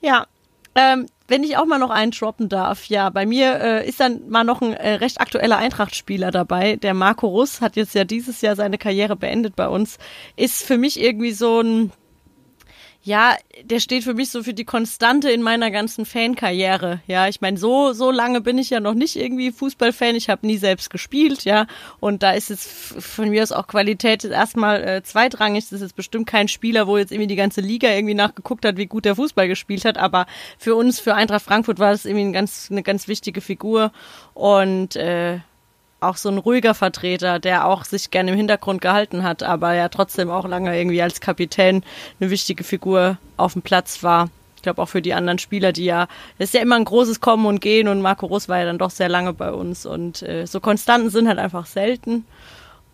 Ja, ähm, wenn ich auch mal noch einen droppen darf, ja, bei mir äh, ist dann mal noch ein äh, recht aktueller Eintracht-Spieler dabei. Der Marco Russ hat jetzt ja dieses Jahr seine Karriere beendet bei uns. Ist für mich irgendwie so ein ja, der steht für mich so für die Konstante in meiner ganzen Fankarriere. Ja, ich meine, so so lange bin ich ja noch nicht irgendwie Fußballfan. Ich habe nie selbst gespielt, ja. Und da ist jetzt von mir aus auch Qualität erstmal äh, zweitrangig. Das ist jetzt bestimmt kein Spieler, wo jetzt irgendwie die ganze Liga irgendwie nachgeguckt hat, wie gut der Fußball gespielt hat. Aber für uns, für Eintracht Frankfurt, war das irgendwie ein ganz, eine ganz wichtige Figur. Und äh, auch so ein ruhiger Vertreter, der auch sich gerne im Hintergrund gehalten hat, aber ja trotzdem auch lange irgendwie als Kapitän eine wichtige Figur auf dem Platz war. Ich glaube auch für die anderen Spieler, die ja, es ist ja immer ein großes Kommen und Gehen und Marco Russ war ja dann doch sehr lange bei uns und äh, so Konstanten sind halt einfach selten.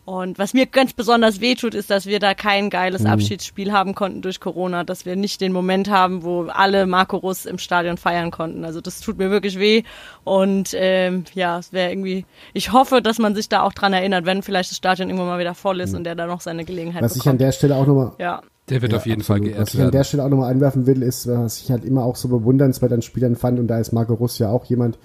Und was mir ganz besonders wehtut, ist, dass wir da kein geiles Abschiedsspiel haben konnten durch Corona, dass wir nicht den Moment haben, wo alle Marco Russ im Stadion feiern konnten. Also das tut mir wirklich weh. Und ähm, ja, es wäre irgendwie, ich hoffe, dass man sich da auch dran erinnert, wenn vielleicht das Stadion irgendwann mal wieder voll ist und der da noch seine Gelegenheit Was ich an bekommt. der Stelle auch nochmal ja. Der wird Ja, auf jeden absolut. Fall geehrt Was ich an der. Stelle auch nochmal einwerfen will, ist, was ich halt immer auch so bewundernswert an Spielern fand, und da ist Marco Russ ja auch jemand,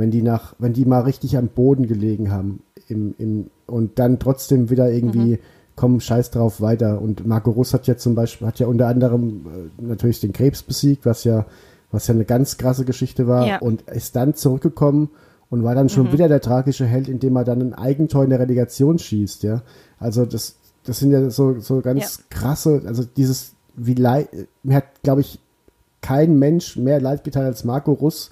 wenn die nach, wenn die mal richtig am Boden gelegen haben im, im, und dann trotzdem wieder irgendwie kommen, scheiß drauf weiter. Und Marco Russ hat ja zum Beispiel, hat ja unter anderem äh, natürlich den Krebs besiegt, was ja, was ja eine ganz krasse Geschichte war, Ja. und ist dann zurückgekommen und war dann schon wieder der tragische Held, indem er dann ein Eigentor in der Relegation schießt, ja. Also das, das sind ja so, so ganz krasse, also dieses, wie leid, mir hat, glaube ich, kein Mensch mehr leid getan als Marco Russ,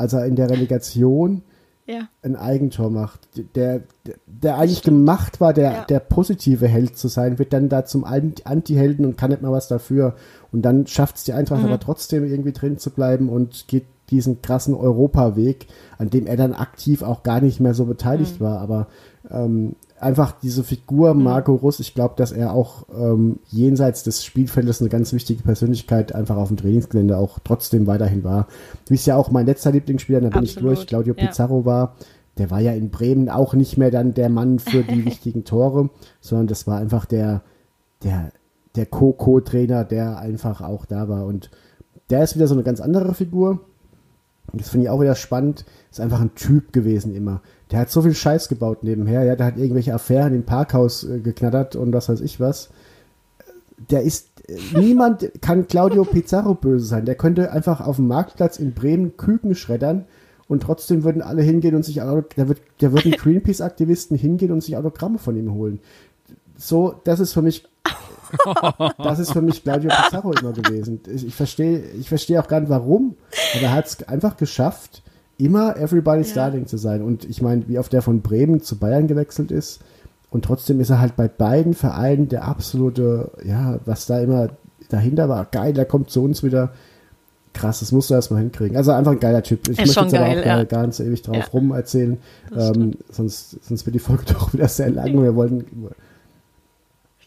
als er in der Relegation Ja. ein Eigentor macht. Der, der, der eigentlich gemacht war, der, Ja. der positive Held zu sein, wird dann da zum Ant- Anti-Helden und kann nicht mal was dafür. Und dann schafft es die Eintracht aber trotzdem irgendwie drin zu bleiben und geht diesen krassen Europaweg, an dem er dann aktiv auch gar nicht mehr so beteiligt war. Aber ähm, einfach diese Figur Marco Russ, ich glaube, dass er auch ähm, jenseits des Spielfeldes eine ganz wichtige Persönlichkeit einfach auf dem Trainingsgelände auch trotzdem weiterhin war. Wie es ja auch mein letzter Lieblingsspieler, da bin ich Absolut, durch, Claudio ja. Pizarro war. Der war ja in Bremen auch nicht mehr dann der Mann für die *laughs* wichtigen Tore, sondern das war einfach der, der, der Co-Co-Trainer, der einfach auch da war. Und der ist wieder so eine ganz andere Figur. Und Das finde ich auch wieder spannend. Ist einfach ein Typ gewesen immer. Der hat so viel Scheiß gebaut nebenher. Ja, der hat irgendwelche Affären im Parkhaus äh, geknattert und was weiß ich was. Der ist, äh, *laughs* niemand kann Claudio Pizarro böse sein. Der könnte einfach auf dem Marktplatz in Bremen Küken schreddern und trotzdem würden alle hingehen und sich, da wird, da würden *laughs* Greenpeace-Aktivisten hingehen und sich Autogramme von ihm holen. So, das ist für mich *laughs* das ist für mich Claudio Pizarro immer gewesen. Ich, ich verstehe ich verstehe auch gar nicht warum, aber er hat es einfach geschafft, immer Everybody's Darling zu sein. Und ich meine, wie oft der von Bremen zu Bayern gewechselt ist und trotzdem ist er halt bei beiden Vereinen der absolute, ja, was da immer dahinter war, geil, der kommt zu uns wieder. Krass, das musst du erstmal hinkriegen. Also einfach ein geiler Typ. Ich Ist möchte jetzt aber geil, auch ja. gar, nicht so ewig drauf Ja. rum erzählen. Ähm, sonst, sonst wird die Folge *laughs* doch wieder sehr lang. Wir wollen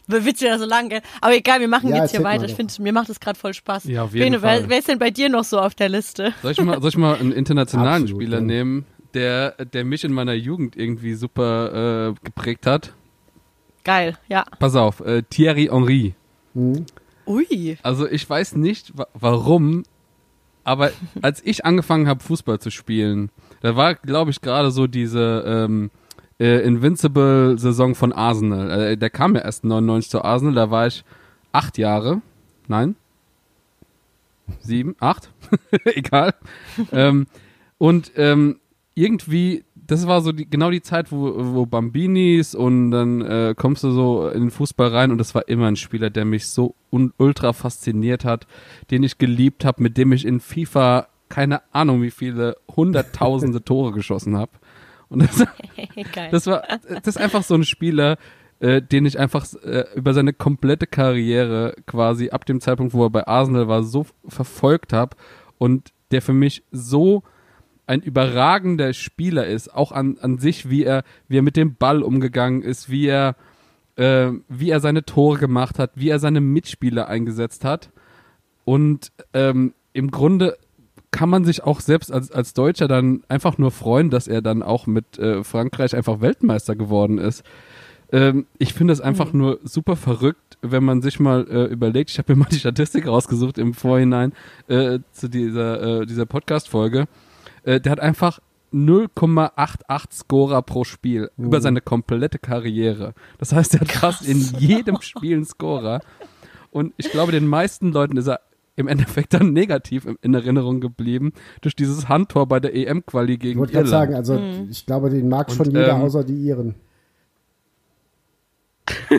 Wird ja so lang, gell? Aber egal, wir machen Ja, jetzt hier weiter. Ich finde, mir macht es gerade voll Spaß. Ja, auf jeden Bene, Fall. Wer, wer ist denn bei dir noch so auf der Liste? Soll ich mal, soll ich mal einen internationalen Absolut, Spieler ja. nehmen, der, der mich in meiner Jugend irgendwie super äh, geprägt hat? Geil, ja. Pass auf, äh, Thierry Henry. Ui. Also ich weiß nicht, wa warum, aber *laughs* als ich angefangen habe, Fußball zu spielen, da war, glaube ich, gerade so diese ähm, äh, Invincible-Saison von Arsenal. Äh, der kam ja erst 99 zu Arsenal, da war ich acht Jahre. Nein? Sieben? Acht? *laughs* Egal. ähm, und ähm, irgendwie, das war so die, genau die Zeit, wo, wo Bambinis und dann äh, kommst du so in den Fußball rein und das war immer ein Spieler, der mich so ultra fasziniert hat, den ich geliebt habe, mit dem ich in FIFA keine Ahnung wie viele hunderttausende Tore geschossen habe. Und das, *laughs* das war, das ist einfach so ein Spieler, äh, den ich einfach äh, über seine komplette Karriere quasi ab dem Zeitpunkt, wo er bei Arsenal war, so verfolgt habe und der für mich so ein überragender Spieler ist, auch an, an sich, wie er, wie er mit dem Ball umgegangen ist, wie er, äh, wie er seine Tore gemacht hat, wie er seine Mitspieler eingesetzt hat. Und ähm, im Grunde kann man sich auch selbst als, als Deutscher dann einfach nur freuen, dass er dann auch mit äh, Frankreich einfach Weltmeister geworden ist. Ähm, ich finde es einfach nur super verrückt, wenn man sich mal äh, überlegt, ich habe mir mal die Statistik rausgesucht im Vorhinein äh, zu dieser, äh, dieser Podcast-Folge. Äh, der hat einfach 0,88 Scorer pro Spiel über seine komplette Karriere. Das heißt, er hat *laughs* fast in jedem Spiel einen Scorer. Und ich glaube, den meisten Leuten ist er im Endeffekt dann negativ in- in Erinnerung geblieben durch dieses Handtor bei der EM-Quali Ich gegen wollte gerade sagen, also Mhm. ich glaube, den mag schon jeder, ähm, außer die Iren. *laughs*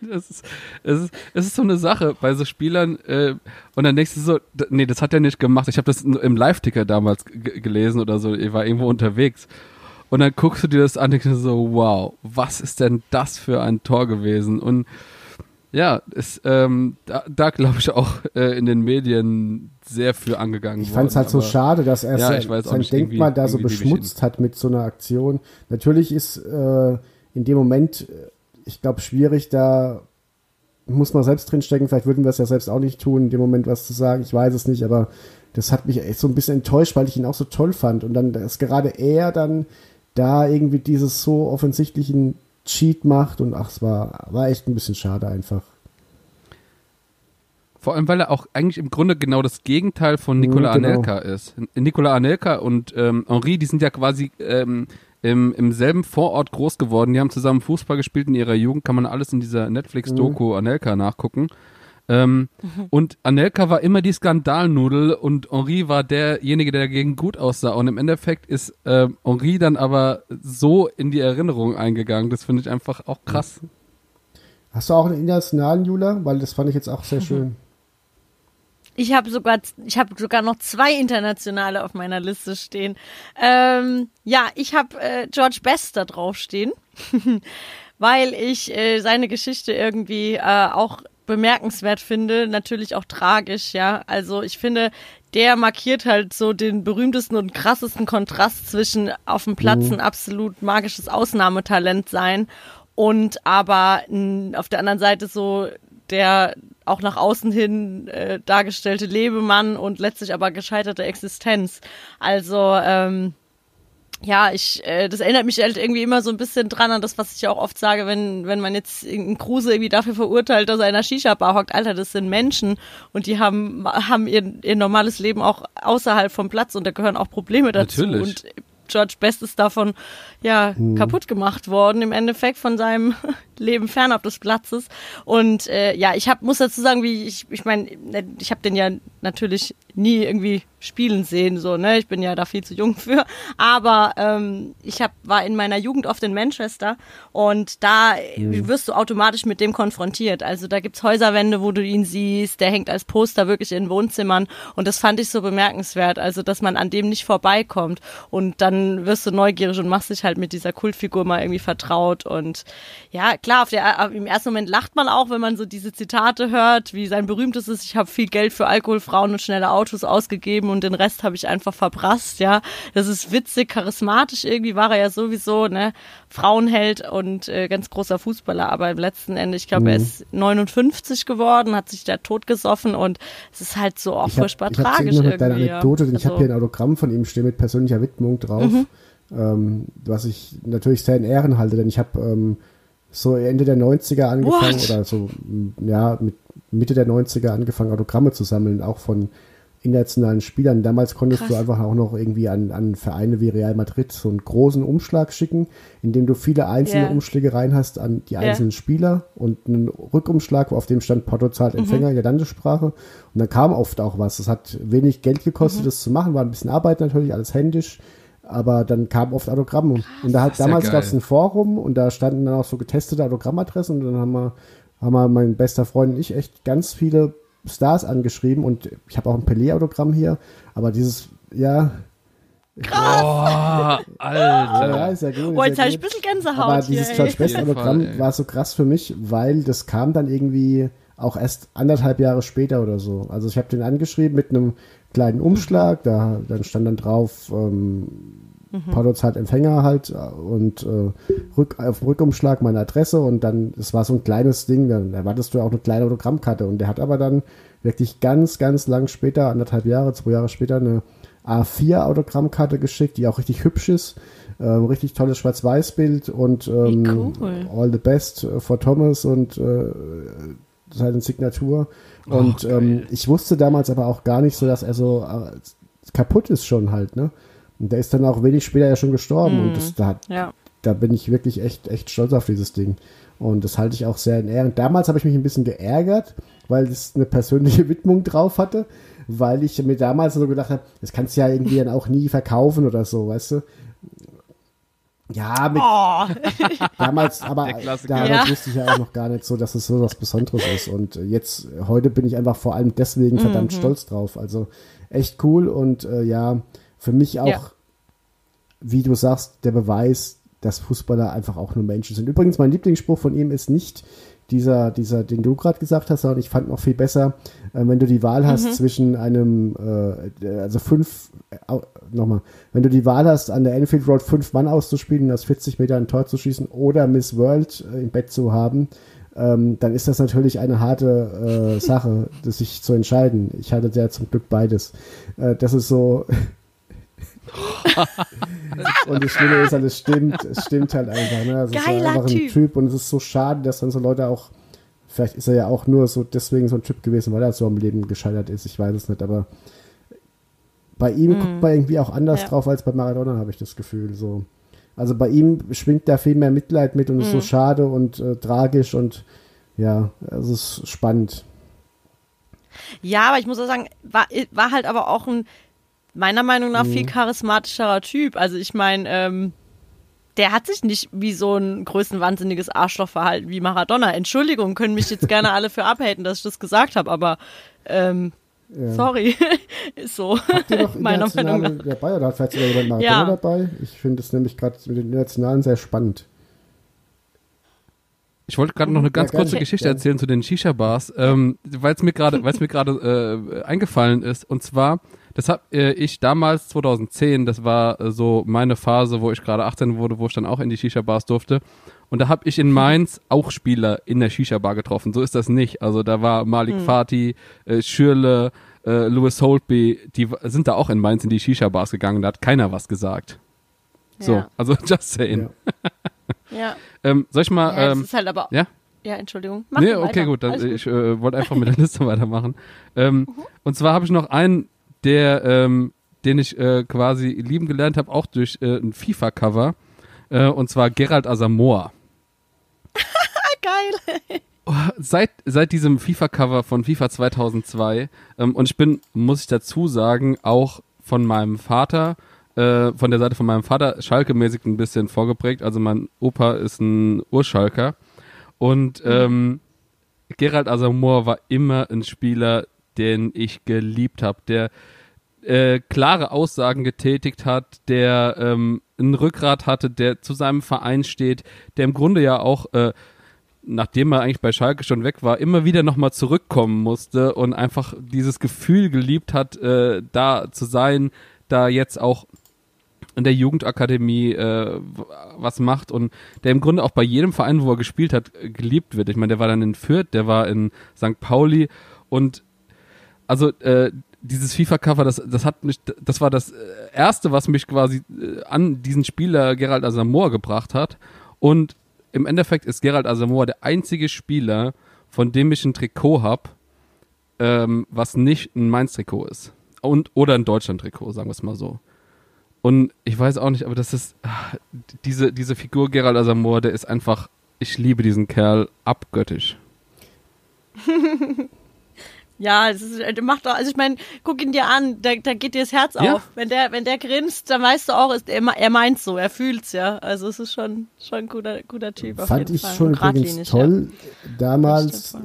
Das ist, es, ist, es ist so eine Sache bei so Spielern äh, und dann denkst du so, nee, das hat er nicht gemacht. Ich habe das im Live-Ticker damals gelesen oder so, ich war irgendwo unterwegs. Und dann guckst du dir das an und denkst so, wow, was ist denn das für ein Tor gewesen? Und ja, ist, ähm, da, da glaube ich auch äh, in den Medien sehr für angegangen Ich worden. fand es halt so schade, dass er Ja, sein, irgendwie- Denkmal da so beschmutzt hat mit so einer Aktion. Natürlich ist äh, in dem Moment, äh, ich glaube, schwierig, da muss man selbst drinstecken. Vielleicht würden wir es ja selbst auch nicht tun, in dem Moment was zu sagen. Ich weiß es nicht, aber das hat mich echt so ein bisschen enttäuscht, weil ich ihn auch so toll fand. Und dann, dass gerade er dann da irgendwie dieses so offensichtlichen Cheat macht und ach, es war, war echt ein bisschen schade einfach. Vor allem, weil er auch eigentlich im Grunde genau das Gegenteil von Nikola genau. Anelka ist. Nikola Anelka und ähm, Henri, die sind ja quasi ähm, im, im selben Vorort groß geworden. Die haben zusammen Fußball gespielt in ihrer Jugend. Kann man alles in dieser Netflix-Doku Anelka nachgucken. Ähm, Und Anelka war immer die Skandalnudel und Henri war derjenige, der dagegen gut aussah. Und im Endeffekt ist ähm, Henri dann aber so in die Erinnerung eingegangen. Das finde ich einfach auch krass. Hast du auch einen internationalen, Jula? Weil das fand ich jetzt auch sehr schön. Ich habe sogar, ich habe sogar noch zwei internationale auf meiner Liste stehen. Ähm, ja, ich habe äh, George Best da draufstehen, *laughs* weil ich äh, seine Geschichte irgendwie äh, auch bemerkenswert finde, natürlich auch tragisch, ja. Also ich finde, der markiert halt so den berühmtesten und krassesten Kontrast zwischen auf dem Platz ein absolut magisches Ausnahmetalent sein und aber mh, auf der anderen Seite so der auch nach außen hin äh, dargestellte Lebemann und letztlich aber gescheiterte Existenz. Also ähm, ja, ich, äh, das erinnert mich halt irgendwie immer so ein bisschen dran an das, was ich auch oft sage, wenn, wenn man jetzt einen Kruse irgendwie dafür verurteilt, dass er in einer Shisha-Bar hockt. Alter, das sind Menschen und die haben, haben ihr, ihr normales Leben auch außerhalb vom Platz und da gehören auch Probleme dazu. Natürlich. Und George Best ist davon ja kaputt gemacht worden im Endeffekt von seinem Leben fernab des Platzes. Und äh, ja ich hab, muss dazu sagen wie ich ich meine ich habe den ja natürlich nie irgendwie spielen sehen so ne? Ich bin ja da viel zu jung für. Aber ähm, ich hab, war in meiner Jugend oft in Manchester und da wirst du automatisch mit dem konfrontiert. Also da gibt's Häuserwände wo du ihn siehst der hängt als Poster wirklich in Wohnzimmern und das fand ich so bemerkenswert also dass man an dem nicht vorbeikommt und dann wirst du neugierig und machst dich halt mit dieser Kultfigur mal irgendwie vertraut und ja klar auf der im ersten Moment lacht man auch wenn man so diese Zitate hört wie sein berühmtes ist ich habe viel Geld für Alkohol Frauen und schnelle Autos ausgegeben und den Rest habe ich einfach verprasst ja das ist witzig charismatisch irgendwie war er ja sowieso ne Frauenheld und äh, ganz großer Fußballer aber im letzten Ende ich glaube er ist 59 geworden hat sich da totgesoffen und es ist halt so auch furchtbar ich hab's tragisch mit deiner irgendwie, Anekdote, ja. denn ich habe Also- hier ein Autogramm von ihm stehen mit persönlicher Widmung drauf, Mhm. ähm, was ich natürlich sehr in Ehren halte, denn ich habe ähm, so Ende der 90er angefangen What? oder so, m, ja, mit Mitte der 90er angefangen, Autogramme zu sammeln, auch von internationalen Spielern. Damals konntest du einfach auch noch irgendwie an, an Vereine wie Real Madrid so einen großen Umschlag schicken, in dem du viele einzelne Ja. Umschläge rein hast an die einzelnen Spieler und einen Rückumschlag, auf dem stand Porto zahlt Mhm. Empfänger in der Landessprache. Und dann kam oft auch was. Das hat wenig Geld gekostet, Mhm. das zu machen, war ein bisschen Arbeit natürlich, alles händisch. Aber dann kam oft Autogramme. Und da hat ja damals geil. gab es ein Forum und da standen dann auch so getestete Autogrammadressen und dann haben wir, haben wir mein bester Freund und ich echt ganz viele Stars angeschrieben und ich habe auch ein Pelé-Autogramm hier, aber dieses, ja, Oh, Alter. ja, ist ja gut. Boah, jetzt ja habe ich ein bisschen Gänsehaut Aber hier, dieses ey. George Best Auf jeden Autogramm Fall, ey. war so krass für mich, weil das kam dann irgendwie auch erst anderthalb Jahre später oder so. Also ich habe den angeschrieben mit einem kleinen Umschlag, da dann stand dann drauf ähm, Mhm. Porto zahlt Empfänger halt äh, und äh, Rück, auf dem Rückumschlag meine Adresse und dann, das war so ein kleines Ding, dann erwartest du auch eine kleine Autogrammkarte und der hat aber dann wirklich ganz, ganz lang später, anderthalb Jahre, zwei Jahre später eine A4 Autogrammkarte geschickt, die auch richtig hübsch ist, ähm, richtig tolles Schwarz-Weiß-Bild und ähm, cool. All the best äh, for Thomas und äh, seine Signatur. Und ähm, ich wusste damals aber auch gar nicht so, dass er so äh, kaputt ist schon halt, ne? Und der ist dann auch wenig später ja schon gestorben und das, da, ja da bin ich wirklich echt, echt stolz auf dieses Ding. Und das halte ich auch sehr in Ehren. Damals habe ich mich ein bisschen geärgert, weil es eine persönliche *laughs* Widmung drauf hatte, weil ich mir damals so gedacht habe, das kannst du ja irgendwie dann auch nie verkaufen oder so, weißt du? Ja, mit oh, *laughs* damals, aber damals Ja. wusste ich ja auch noch gar nicht so, dass es so was Besonderes ist. Und jetzt, heute bin ich einfach vor allem deswegen verdammt Mhm. stolz drauf. Also echt cool und äh, ja, für mich auch, Ja. wie du sagst, der Beweis, dass Fußballer einfach auch nur Menschen sind. Übrigens, mein Lieblingsspruch von ihm ist nicht dieser, dieser, den du gerade gesagt hast, sondern ich fand noch viel besser, äh, wenn du die Wahl hast zwischen einem, äh, also fünf, äh, nochmal, wenn du die Wahl hast, an der Enfield Road fünf Mann auszuspielen und aus 40 Metern ein Tor zu schießen oder Miss World äh, im Bett zu haben, ähm, dann ist das natürlich eine harte äh, Sache, *laughs* das sich zu entscheiden. Ich hatte ja zum Glück beides. Äh, das ist so. *laughs* *laughs* und das Schlimme ist halt, es stimmt, es stimmt halt einfach. Ne? Es ist Geiler einfach ein Typ. Typ und es ist so schade, dass dann so Leute auch Vielleicht ist er ja auch nur so deswegen so ein Typ gewesen, weil er so am Leben gescheitert ist. Ich weiß es nicht, aber bei ihm guckt man irgendwie auch anders Ja. drauf als bei Maradona, habe ich das Gefühl. So. Also bei ihm schwingt da viel mehr Mitleid mit und ist so schade und äh, tragisch und ja, es ist spannend. Ja, aber ich muss auch sagen, war, war halt aber auch ein, meiner Meinung nach, Mhm. viel charismatischerer Typ. Also ich meine, ähm, der hat sich nicht wie so ein größenwahnsinniges Arschloch verhalten wie Maradona. Entschuldigung, können mich jetzt gerne alle für abhaten, dass ich das gesagt habe, aber ähm, Ja. sorry, *laughs* ist so. Habt ihr noch *laughs* meiner Meinung nach. dabei oder hat vielleicht sogar jemand Maradona Ja. dabei? Ich finde es nämlich gerade mit den Internationalen sehr spannend. Ich wollte gerade noch eine ganz Ja, kurze Geschichte Ja. erzählen zu den Shisha-Bars, ähm, weil es mir gerade, weil es mir gerade äh, eingefallen ist. Und zwar, das habe äh, ich damals 2010, das war äh, so meine Phase, wo ich gerade 18 wurde, wo ich dann auch in die Shisha-Bars durfte. Und da habe ich in Mainz auch Spieler in der Shisha-Bar getroffen. So ist das nicht. Also da war Malik Fatih, äh, Schürle, äh, Louis Holtby, die sind da auch in Mainz in die Shisha-Bars gegangen. Da hat keiner was gesagt. So, Ja. also *laughs* just saying. *laughs* Ja, Ähm, soll ich mal, ja das ähm, ist halt aber. ja? Ja, Entschuldigung. Mach nee, du okay, weiter. gut. Dann, ich äh, wollte einfach *laughs* mit der Liste weitermachen. Ähm, Und zwar habe ich noch einen, der, ähm, den ich äh, quasi lieben gelernt habe, auch durch äh, ein FIFA-Cover. Äh, und zwar Gerald Asamoah. *laughs* Geil. Seit, seit diesem FIFA-Cover von FIFA 2002 ähm, und ich bin, muss ich dazu sagen, auch von meinem Vater, äh, von der Seite von meinem Vater, Schalke-mäßig ein bisschen vorgeprägt. Also mein Opa ist ein Urschalker und ähm, Gerald Asamoah war immer ein Spieler, den ich geliebt habe, der äh, klare Aussagen getätigt hat, der ähm, ein Rückgrat hatte, der zu seinem Verein steht, der im Grunde ja auch, äh, nachdem er eigentlich bei Schalke schon weg war, immer wieder nochmal zurückkommen musste und einfach dieses Gefühl geliebt hat, äh, da zu sein, da jetzt auch in der Jugendakademie äh, was macht und der im Grunde auch bei jedem Verein, wo er gespielt hat, geliebt wird. Ich meine, der war dann in Fürth, der war in St. Pauli und also äh, dieses FIFA-Cover, das, das hat mich, das war das äh, erste, was mich quasi äh, an diesen Spieler Gerald Asamoah gebracht hat. Und im Endeffekt ist Gerald Asamoah der einzige Spieler, von dem ich ein Trikot habe, ähm, was nicht ein Mainz-Trikot ist. Und, oder ein Deutschland-Trikot, sagen wir es mal so. Und ich weiß auch nicht, aber das ist, ah, diese, diese Figur Gerald Asamoah, der ist einfach, ich liebe diesen Kerl abgöttisch. *laughs* Ja, das ist, der macht doch, also ich meine, guck ihn dir an, da, da geht dir das Herz Ja. auf. Wenn der, wenn der grinst, dann weißt du auch, ist, er, er meint's so, er fühlt's ja. Also es ist schon, schon ein guter, guter Typ. auf Fand jeden ich Fall. schon übrigens toll, Das damals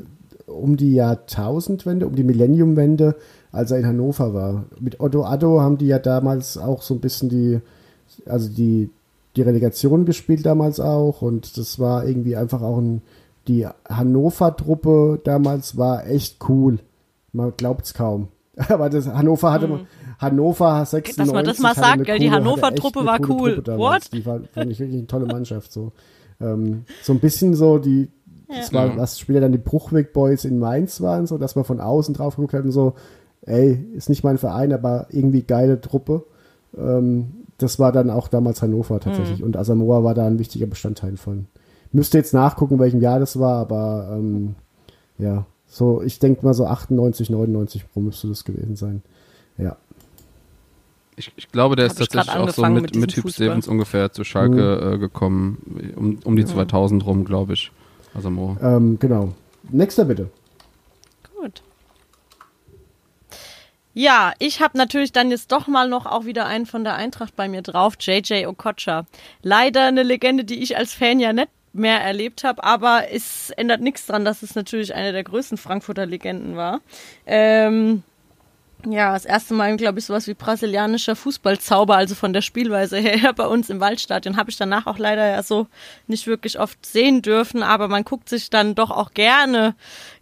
um die Jahrtausendwende, um die Millenniumwende, als er in Hannover war. Mit Otto Addo haben die ja damals auch so ein bisschen die, also die, die Relegation gespielt damals auch und das war irgendwie einfach auch ein, die Hannover-Truppe damals war echt cool. Man glaubt's kaum. *laughs* Aber das Hannover hatte, Hannover 96 Dass man das mal sagt, gell, die coole- hatte Hannover-Truppe echt eine war cool. Truppe. What? Die war, fand ich wirklich eine tolle Mannschaft, so. Ähm, so ein bisschen so die, das war, was später dann die Bruchweg Boys in Mainz waren, so, dass man von außen drauf geguckt hat und so, ey, ist nicht mein Verein, aber irgendwie geile Truppe. Ähm, das war dann auch damals Hannover tatsächlich Mhm. und Asamoah war da ein wichtiger Bestandteil von. Müsste jetzt nachgucken, welchem Jahr das war, aber ähm, ja, so, ich denke mal so 98, 99 pro müsste das gewesen sein. Ja. Ich, ich glaube, der Hab ist tatsächlich auch so angefangen mit, mit Hugh Fußball. Stevens ungefähr zu Schalke äh, gekommen, um, um die 2000 rum, glaube ich. Also Mo. Ähm, genau. Nächster bitte. Gut. Ja, ich habe natürlich dann jetzt doch mal noch auch wieder einen von der Eintracht bei mir drauf, JJ Okocha. Leider eine Legende, die ich als Fan ja nicht mehr erlebt habe, aber es ändert nichts dran, dass es natürlich eine der größten Frankfurter Legenden war. Ähm, ja, das erste Mal, glaube ich, sowas wie brasilianischer Fußballzauber, also von der Spielweise her *laughs* bei uns im Waldstadion, habe ich danach auch leider ja so nicht wirklich oft sehen dürfen, aber man guckt sich dann doch auch gerne,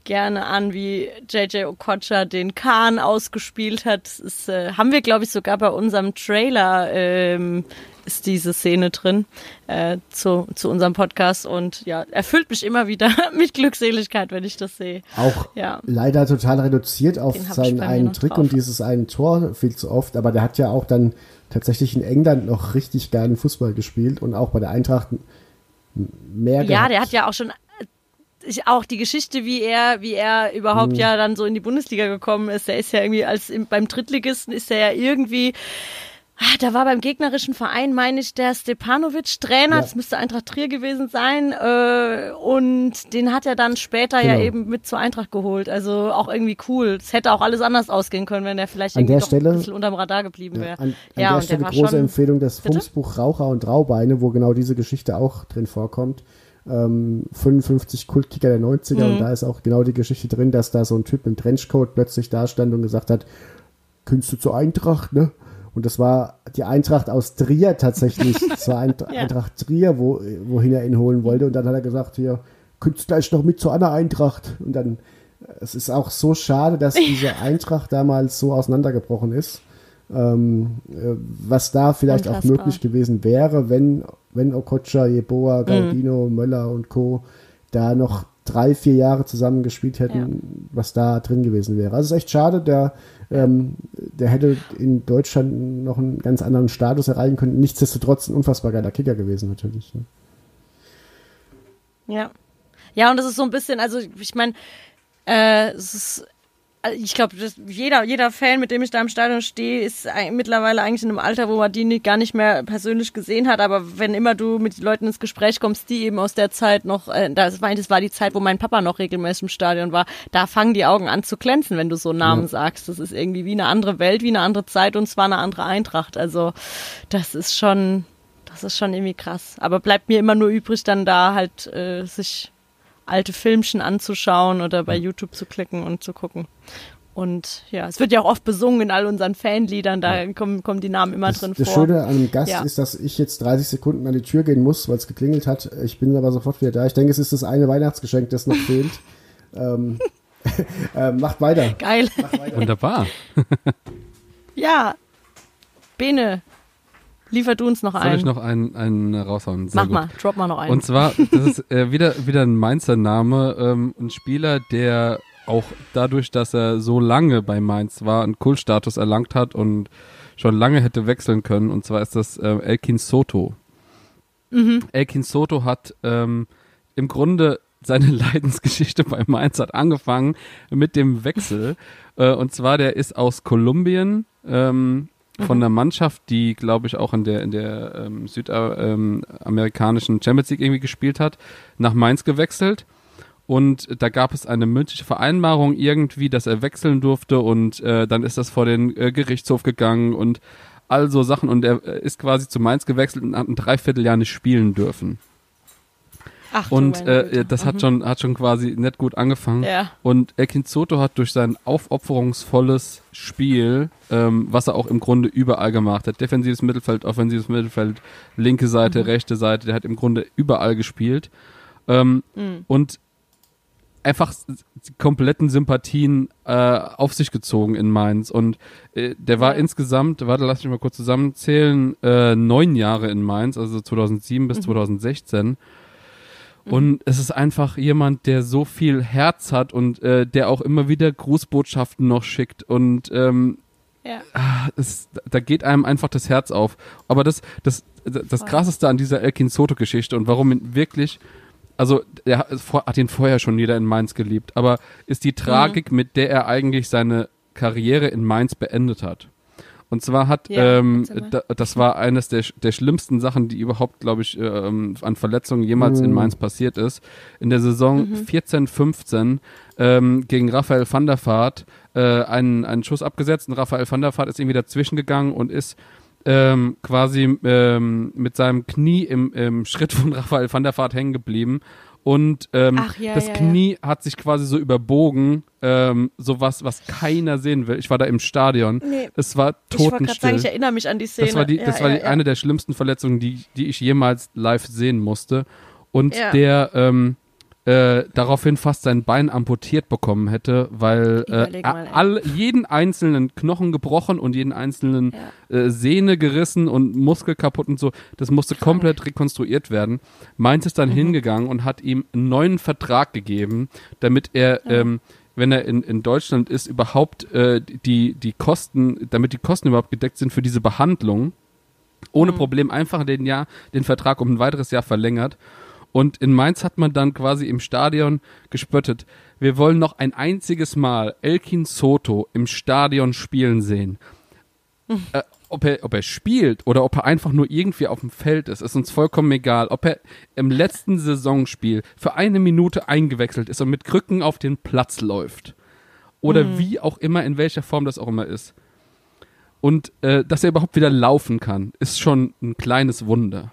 gerne an, wie JJ Okocha den Kahn ausgespielt hat. Das äh, haben wir, glaube ich, sogar bei unserem Trailer ähm, ist diese Szene drin äh, zu, zu unserem Podcast und ja, erfüllt mich immer wieder *laughs* mit Glückseligkeit, wenn ich das sehe. Auch Ja. leider total reduziert auf Den seinen einen Trick drauf. und dieses einen Tor viel zu oft, aber der hat ja auch dann tatsächlich in England noch richtig geilen Fußball gespielt und auch bei der Eintracht mehr Ja, gehabt. der hat ja auch schon. ich auch die Geschichte, wie er, wie er überhaupt ja dann so in die Bundesliga gekommen ist. Er ist ja irgendwie als im, beim Drittligisten ist er ja irgendwie Ah, da war beim gegnerischen Verein, meine ich, der Stepanovic Trainer, Ja. das müsste Eintracht Trier gewesen sein, äh, und den hat er dann später ja Genau. eben mit zur Eintracht geholt. Also auch irgendwie cool. Es hätte auch alles anders ausgehen können, wenn er vielleicht An irgendwie der Stelle- ein bisschen unterm Radar geblieben wäre. An, an ja, der und Stelle der große schon. Empfehlung das? Fumsbuch Raucher und Raubeine, wo genau diese Geschichte auch drin vorkommt. Ähm, 55 Kultkicker der 90er Mhm. und da ist auch genau die Geschichte drin, dass da so ein Typ im Trenchcoat plötzlich da stand und gesagt hat, kündest du zur Eintracht, ne? Und das war die Eintracht aus Trier tatsächlich, *laughs* zur Eint- Ja. Eintracht Trier, wo, wohin er ihn holen wollte. Und dann hat er gesagt, hier, könntest gleich noch mit zur anderen Eintracht. Und dann, es ist auch so schade, dass *laughs* diese Eintracht damals so auseinandergebrochen ist. Ähm, äh, was da vielleicht auch möglich gewesen wäre, wenn, wenn Okocha, Jeboa, Gaudino, Möller und Co. da noch drei, vier Jahre zusammen gespielt hätten, was da drin gewesen wäre. Also es ist echt schade, der, ähm, der hätte in Deutschland noch einen ganz anderen Status erreichen können. Nichtsdestotrotz ein unfassbar geiler Kicker gewesen, natürlich. Ne? Ja. Ja, und das ist so ein bisschen, also ich meine, äh, es ist, ich glaube, jeder, jeder Fan, mit dem ich da im Stadion stehe, ist mittlerweile eigentlich in einem Alter, wo man die nicht, gar nicht mehr persönlich gesehen hat. Aber wenn immer du mit Leuten ins Gespräch kommst, die eben aus der Zeit noch, äh, das, war, das war die Zeit, wo mein Papa noch regelmäßig im Stadion war, da fangen die Augen an zu glänzen, wenn du so Namen sagst. Das ist irgendwie wie eine andere Welt, wie eine andere Zeit und zwar eine andere Eintracht. Also das ist schon, das ist schon irgendwie krass. Aber bleibt mir immer nur übrig, dann da halt äh, sich alte Filmchen anzuschauen oder bei YouTube zu klicken und zu gucken. Und ja, es wird ja auch oft besungen in all unseren Fanliedern, da kommen, kommen die Namen immer Das, drin das vor. Schöne an einem Gast Ja. ist, dass ich jetzt 30 Sekunden an die Tür gehen muss, weil es geklingelt hat. Ich bin aber sofort wieder da. Ich denke, es ist das eine Weihnachtsgeschenk, das noch fehlt. *laughs* ähm, *laughs* äh, macht weiter. Geil. Wunderbar. Ja. Bene, liefer du uns noch Soll ein. ich noch einen, einen raushauen? Sehr Mach gut. mal, drop mal noch einen. Und zwar, das ist äh, wieder, wieder ein Mainzer Name, ähm, ein Spieler, der auch dadurch, dass er so lange bei Mainz war, einen Kultstatus erlangt hat und schon lange hätte wechseln können. Und zwar ist das äh, Elkin Soto. Elkin Soto hat ähm, im Grunde seine *laughs* Leidensgeschichte bei Mainz hat angefangen mit dem Wechsel. Äh, und zwar, der ist aus Kolumbien ähm, von der Mannschaft, die, glaube ich, auch in der, in der ähm, südamerikanischen Champions League irgendwie gespielt hat, nach Mainz gewechselt. Und da gab es eine mündliche Vereinbarung irgendwie, dass er wechseln durfte und äh, dann ist das vor den äh, Gerichtshof gegangen und all so Sachen und er äh, ist quasi zu Mainz gewechselt und hat ein Dreivierteljahr nicht spielen dürfen. Ach, Und äh, das hat schon, hat schon quasi nicht gut angefangen. Ja. Und Elkin Soto hat durch sein aufopferungsvolles Spiel, ähm, was er auch im Grunde überall gemacht hat, defensives Mittelfeld, offensives Mittelfeld, linke Seite, rechte Seite, der hat im Grunde überall gespielt. Ähm, Und einfach die kompletten Sympathien äh, auf sich gezogen in Mainz. Und äh, der war insgesamt, warte, lass mich mal kurz zusammenzählen, äh, neun Jahre in Mainz, also 2007 bis 2016. Und es ist einfach jemand, der so viel Herz hat und äh, der auch immer wieder Grußbotschaften noch schickt und ähm, ja. es, da geht einem einfach das Herz auf. Aber das, das, das krasseste an dieser Elkin Soto-Geschichte und warum ihn wirklich, also er hat hat ihn vorher schon jeder in Mainz geliebt, aber ist die Tragik, mit der er eigentlich seine Karriere in Mainz beendet hat. Und zwar hat, Ja, ähm, da, das war eines der, der schlimmsten Sachen, die überhaupt, glaube ich, ähm, an Verletzungen jemals in Mainz passiert ist. In der Saison 14, 15 ähm, gegen Raphael van der Vaart äh, einen, einen Schuss abgesetzt und Raphael van der Vaart ist irgendwie dazwischen gegangen und ist ähm, quasi ähm, mit seinem Knie im, im Schritt von Raphael van der Vaart hängen geblieben und ähm, Ach, ja, das ja, ja. Knie hat sich quasi so überbogen, ähm, so was, was keiner sehen will. Ich war da im Stadion. Nee. Es war Ich totenstill. sagen, ich erinnere mich an die Szene. Das war, die, ja, das war ja, die, ja. eine der schlimmsten Verletzungen, die, die ich jemals live sehen musste. Und Ja. der ähm, äh, daraufhin fast sein Bein amputiert bekommen hätte, weil äh, all, jeden einzelnen Knochen gebrochen und jeden einzelnen äh, Sehne gerissen und Muskel kaputt und so. Das musste komplett rekonstruiert werden. Mainz ist Mhm. dann hingegangen und hat ihm einen neuen Vertrag gegeben, damit er ähm, wenn er in, in Deutschland ist, überhaupt äh, die, die Kosten, damit die Kosten überhaupt gedeckt sind für diese Behandlung, ohne Problem einfach den Jahr, den Vertrag um ein weiteres Jahr verlängert. Und in Mainz hat man dann quasi im Stadion gespöttet. Wir wollen noch ein einziges Mal Elkin Soto im Stadion spielen sehen. Äh, ob, er, ob er spielt oder ob er einfach nur irgendwie auf dem Feld ist, ist uns vollkommen egal. Ob er im letzten Saisonspiel für eine Minute eingewechselt ist und mit Krücken auf den Platz läuft. Oder wie auch immer, in welcher Form das auch immer ist. Und äh, dass er überhaupt wieder laufen kann, ist schon ein kleines Wunder.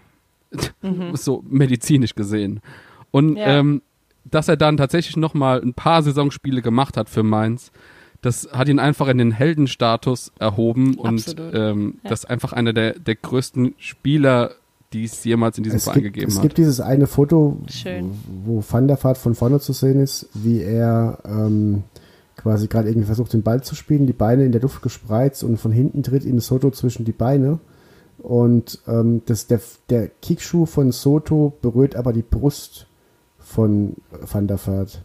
*laughs* so medizinisch gesehen. Und Ja. ähm, dass er dann tatsächlich noch mal ein paar Saisonspiele gemacht hat für Mainz, das hat ihn einfach in den Heldenstatus erhoben und Absolut. ähm, Ja. das ist einfach einer der, der größten Spieler, die es jemals in diesem Es Verein gibt, gegeben es hat. gibt dieses eine Foto, Schön. wo Van der Vaart von vorne zu sehen ist, wie er ähm, quasi gerade irgendwie versucht, den Ball zu spielen, die Beine in der Luft gespreizt und von hinten tritt ihm Soto zwischen die Beine. Und ähm, das, der, der Kickschuh von Soto berührt aber die Brust von Van der Vaart.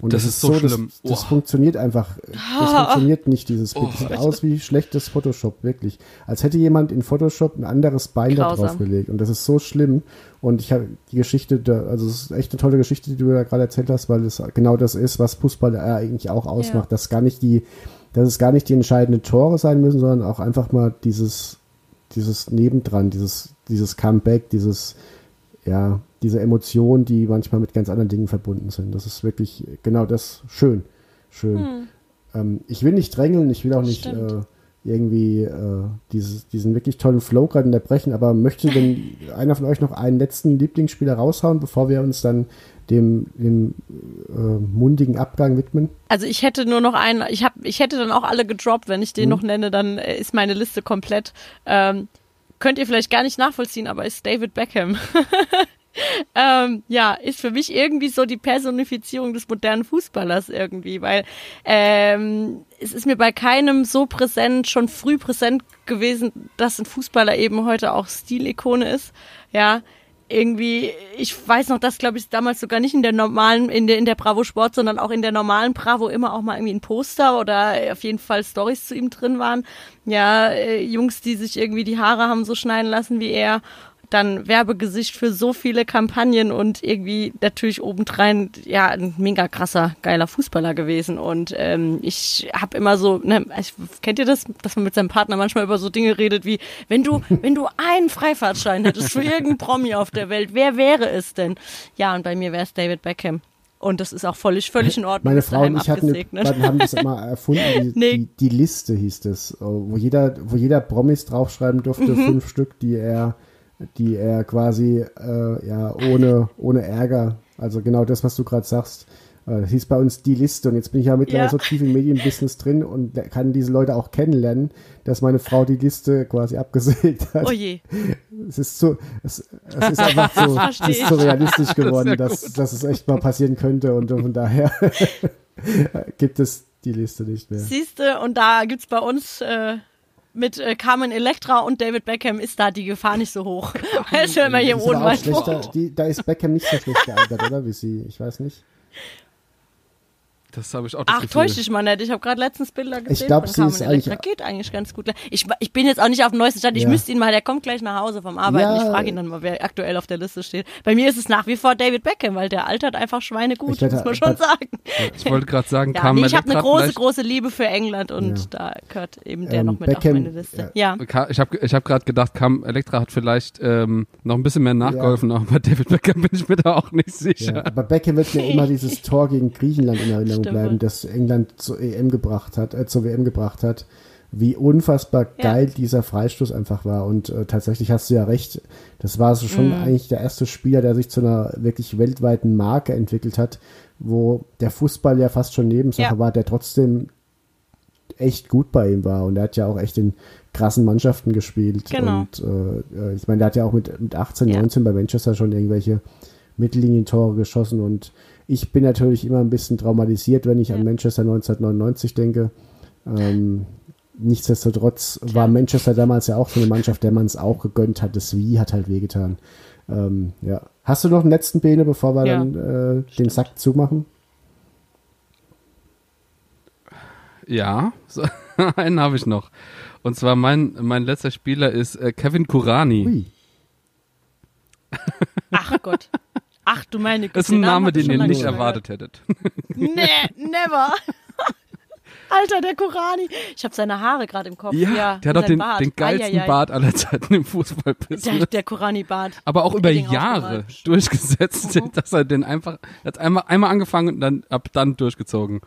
Und Das ist so schlimm. Das, das Oh. funktioniert einfach. Das *laughs* funktioniert nicht, dieses Bild. Oh. Das sieht aus wie schlechtes Photoshop, wirklich. Als hätte jemand in Photoshop ein anderes Bein da Grausam. drauf gelegt. Und das ist so schlimm. Und ich habe die Geschichte, da, also es ist echt eine tolle Geschichte, die du da gerade erzählt hast, weil es genau das ist, was Fußball eigentlich auch ausmacht. Dass gar nicht die, dass es gar nicht die entscheidenden Tore sein müssen, sondern auch einfach mal dieses, dieses Nebendran, dieses, dieses Comeback, dieses, ja, diese Emotionen, die manchmal mit ganz anderen Dingen verbunden sind. Das ist wirklich genau das schön. Schön. Ähm, ich will nicht drängeln, ich will auch nicht äh, irgendwie äh, dieses, diesen wirklich tollen Flow gerade unterbrechen, aber möchte denn *laughs* einer von euch noch einen letzten Lieblingsspieler raushauen, bevor wir uns dann dem, dem äh, mundigen Abgang widmen? Also ich hätte nur noch einen, ich hab, ich hätte dann auch alle gedroppt, wenn ich den noch nenne, dann äh, ist meine Liste komplett. Ähm, könnt ihr vielleicht gar nicht nachvollziehen, aber ist David Beckham. *laughs* *laughs* ähm, ja, ist für mich irgendwie so die Personifizierung des modernen Fußballers irgendwie, weil ähm, es ist mir bei keinem so präsent, schon früh präsent gewesen, dass ein Fußballer eben heute auch Stilikone ist. Ja, irgendwie, ich weiß noch, dass glaube ich damals sogar nicht in der normalen, in der in der Bravo Sport, sondern auch in der normalen Bravo immer auch mal irgendwie ein Poster oder auf jeden Fall Stories zu ihm drin waren. Ja, äh, Jungs, die sich irgendwie die Haare haben so schneiden lassen wie er. Dann Werbegesicht für so viele Kampagnen und irgendwie natürlich obendrein ja ein mega krasser geiler Fußballer gewesen. Und ähm, ich habe immer so ne, ich, kennt ihr das dass man mit seinem Partner manchmal über so Dinge redet wie wenn du *laughs* wenn du einen Freifahrtschein hättest für irgendeinen Promi auf der Welt wer wäre es denn? Ja und bei mir wäre es David Beckham. Und das ist auch völlig völlig in Ordnung. Meine Frau und ich hatten, haben das immer erfunden, *laughs* die, Nee. die, die Liste hieß das, wo jeder, wo jeder Promis draufschreiben durfte, Mhm. fünf Stück, die er, die er quasi äh, ja ohne, ohne Ärger, also genau das, was du gerade sagst, äh, das hieß bei uns die Liste und jetzt bin ich ja mittlerweile Ja. so tief im Medienbusiness drin und kann diese Leute auch kennenlernen, dass meine Frau die Liste quasi abgesägt hat. oh je Es ist so, es, es ist einfach *laughs* so, es ist so realistisch *laughs* geworden, ja dass, dass es echt mal passieren könnte und von daher *laughs* gibt es die Liste nicht mehr. Siehste, und da gibt's bei uns äh, mit äh, Carmen Electra und David Beckham ist da die Gefahr nicht so hoch. *laughs* Weißt du, wenn man hier auch Ohnmacht schlechter, die, da ist Beckham nicht so schlecht gealtert, oder? Wie sie, ich weiß nicht. Das habe ich auch das Ach, Gefühl. täusch dich mal nicht. Ich habe gerade letztens Bilder gesehen glaub, von sie ist eigentlich- Geht eigentlich ganz gut. Ich, ich bin jetzt auch nicht auf dem neuesten Stand. Ich Ja. müsste ihn mal, der kommt gleich nach Hause vom Arbeiten. Ja. Ich frage ihn dann mal, wer aktuell auf der Liste steht. Bei mir ist es nach wie vor David Beckham, weil der altert einfach schweinegut, Ich muss man schon sagen. Ich wollte gerade sagen, Ja, kam nee, ich habe eine große, vielleicht- große Liebe für England und Ja. da gehört eben der Ähm, noch mit auf Beckham, meine Liste. Ja. Ka- Ich habe ich hab gerade gedacht, Kam Elektra hat vielleicht ähm, noch ein bisschen mehr nachgeholfen, aber *laughs* bei David Beckham bin ich mir da auch nicht sicher. Ja, aber Beckham wird mir immer *laughs* dieses Tor gegen Griechenland in Erinnerung bleiben, das England zur EM gebracht hat, äh, zur WM gebracht hat. Wie unfassbar Ja. geil dieser Freistoß einfach war. Und äh, tatsächlich hast du ja recht, das war so Mhm. schon eigentlich der erste Spieler, der sich zu einer wirklich weltweiten Marke entwickelt hat, wo der Fußball ja fast schon Nebensache Ja. war, der trotzdem echt gut bei ihm war. Und er hat ja auch echt in krassen Mannschaften gespielt. Genau. Und äh, ich meine, der hat ja auch mit, mit 18, Ja. 19 bei Manchester schon irgendwelche Mittellinientore geschossen. Und ich bin natürlich immer ein bisschen traumatisiert, wenn ich an Manchester 1999 denke. Ähm, nichtsdestotrotz war Manchester damals ja auch so eine Mannschaft, der man es auch gegönnt hat. Das Wie hat halt wehgetan. Ähm, ja. Hast du noch einen letzten Bene, bevor wir Ja, dann äh, den Sack zumachen? Ja, so, *laughs* einen habe ich noch. Und zwar mein, mein letzter Spieler ist äh, Kevin Kurani. Ui. Ach Gott. Ach du meine Güte. Das ist ein Name, den ihr nicht erwartet hättet. Nee, never. *laughs* Alter, der Korani. Ich habe seine Haare gerade im Kopf. Ja, der hat doch den, Bart. den geilsten Eieiei. Bart aller Zeiten im Fußballbusiness. Der, der Korani-Bart. aber auch über Jahre durchgesetzt, Mhm. dass er den einfach, er hat einmal, einmal angefangen und dann ab dann durchgezogen.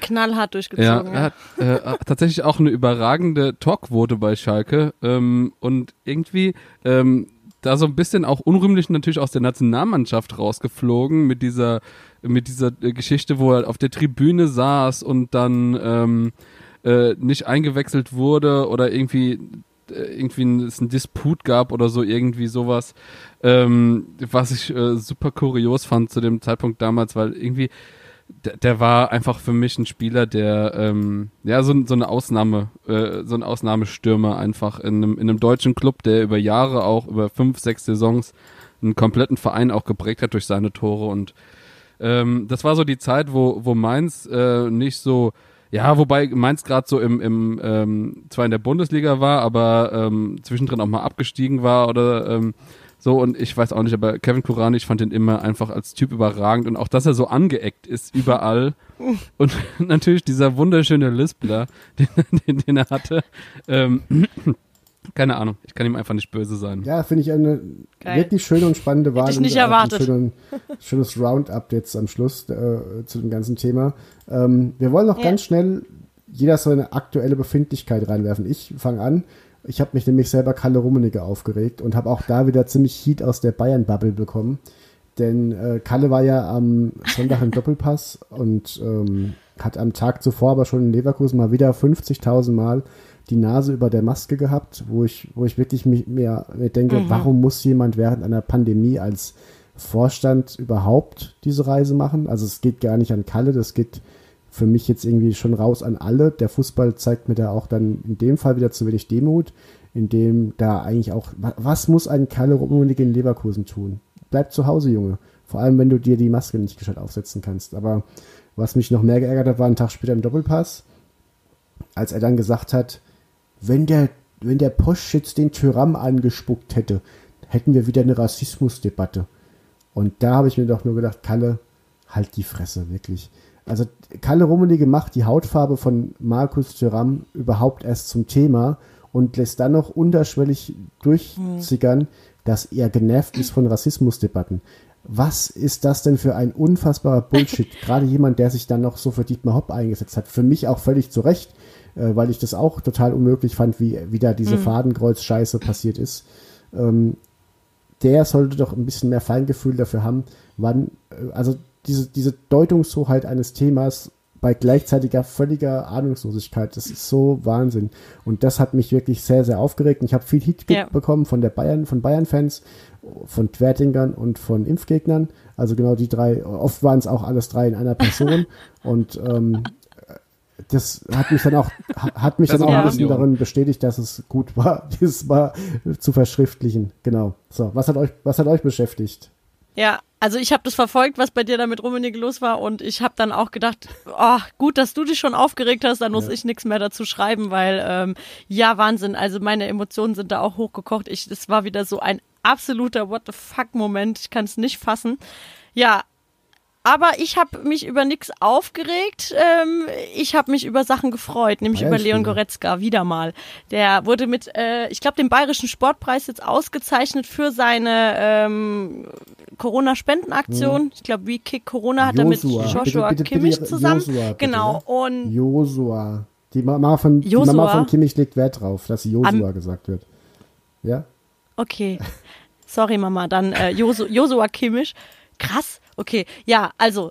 Knallhart Ja, durchgezogen. er hat äh, hat tatsächlich auch eine überragende Talkquote bei Schalke ähm, und irgendwie ähm, da so ein bisschen auch unrühmlich natürlich aus der Nationalmannschaft rausgeflogen mit dieser mit dieser äh, Geschichte, wo er auf der Tribüne saß und dann ähm, äh, nicht eingewechselt wurde oder irgendwie äh, irgendwie ein, es einen Disput gab oder so irgendwie sowas, ähm, was ich äh, super kurios fand zu dem Zeitpunkt damals, weil irgendwie der, der war einfach für mich ein Spieler, der ähm, ja so, so eine Ausnahme, äh, so ein Ausnahmestürmer einfach in einem, in einem deutschen Club, der über Jahre auch über fünf, sechs Saisons einen kompletten Verein auch geprägt hat durch seine Tore. Und ähm, das war so die Zeit, wo, wo Mainz äh, nicht so, ja, wobei Mainz gerade so im, im ähm, zwar in der Bundesliga war, aber ähm, zwischendrin auch mal abgestiegen war oder ähm, so und ich weiß auch nicht, aber Kevin Kurani, ich fand ihn immer einfach als Typ überragend und auch, dass er so angeeckt ist überall *laughs* und *laughs* natürlich dieser wunderschöne Lispler, *laughs* den, den, den er hatte. Ähm, *clears throat* keine Ahnung, ich kann ihm einfach nicht böse sein. Ja, finde ich eine Geil. wirklich schöne und spannende Wahl. ich nicht erwartet. Ein schönen, schönes Roundup jetzt am Schluss äh, zu dem ganzen Thema. Ähm, wir wollen noch Ja. ganz schnell jeder so eine aktuelle Befindlichkeit reinwerfen. Ich fange an. Ich habe mich nämlich selber Kalle Rummenigge aufgeregt und habe auch da wieder ziemlich Heat aus der Bayern-Bubble bekommen. Denn äh, Kalle war ja am Sonntag im Doppelpass und ähm, hat am Tag zuvor aber schon in Leverkusen mal wieder 50.000 Mal die Nase über der Maske gehabt, wo ich, wo ich wirklich mich, mir, mir denke, warum muss jemand während einer Pandemie als Vorstand überhaupt diese Reise machen? Also es geht gar nicht an Kalle, das geht für mich jetzt irgendwie schon raus an alle. Der Fußball zeigt mir da auch dann in dem Fall wieder zu wenig Demut, in dem da eigentlich auch, wa- was muss ein Kalle Rummenigge in Leverkusen tun? Bleib zu Hause, Junge. Vor allem, wenn du dir die Maske nicht gescheit aufsetzen kannst. Aber was mich noch mehr geärgert hat, war ein Tag später im Doppelpass, als er dann gesagt hat, wenn der, wenn der Poschitz den Tyram angespuckt hätte, hätten wir wieder eine Rassismusdebatte. Und da habe ich mir doch nur gedacht, Kalle, halt die Fresse, wirklich. Also Kalle Rummenigge macht die Hautfarbe von Markus Thuram überhaupt erst zum Thema und lässt dann noch unterschwellig durchzickern, dass er genervt ist von Rassismusdebatten. Was ist das denn für ein unfassbarer Bullshit? *laughs* Gerade jemand, der sich dann noch so für Dietmar Hopp eingesetzt hat. Für mich auch völlig zu Recht, äh, weil ich das auch total unmöglich fand, wie, wie da diese Fadenkreuz-Scheiße passiert ist. Ähm, der sollte doch ein bisschen mehr Feingefühl dafür haben, wann, äh, also diese, diese Deutungshoheit eines Themas bei gleichzeitiger völliger Ahnungslosigkeit, das ist so Wahnsinn. Und das hat mich wirklich sehr, sehr aufgeregt. Und ich habe viel Hit Ja. bekommen von der Bayern, von Bayern-Fans, von Twertingern und von Impfgegnern. Also genau die drei, oft waren es auch alles drei in einer Person. *laughs* und ähm, das hat mich dann auch, hat mich Das dann auch ein eine bisschen darin bestätigt, dass es gut war, *laughs* dieses Mal zu verschriftlichen. Genau. So, was hat euch, was hat euch beschäftigt? Ja, also ich habe das verfolgt, was bei dir da mit Rummenigge los war und ich habe dann auch gedacht, oh, gut, dass du dich schon aufgeregt hast, dann muss ich nichts mehr dazu schreiben, weil ähm, ja, Wahnsinn, also meine Emotionen sind da auch hochgekocht. Ich, das war wieder so ein absoluter What the fuck Moment, ich kann es nicht fassen. Ja, aber ich habe mich über nichts aufgeregt. Ähm, ich habe mich über Sachen gefreut, nämlich über Leon. Goretzka, wieder mal. Der wurde mit, äh, ich glaube, dem Bayerischen Sportpreis jetzt ausgezeichnet für seine ähm, Corona-Spendenaktion. Ich glaube, wie Kick Corona hat er mit. Joshua Bitte, bitte, bitte, Kimmich Josua, zusammen. bitte, genau. Und Josua. Die Mama von, die Josua? Mama von Kimmich legt Wert drauf, dass Josua gesagt wird. Ja? Okay. Sorry, Mama. Dann äh, Josu, Josua Kimmich. Krass. Okay. Ja, also,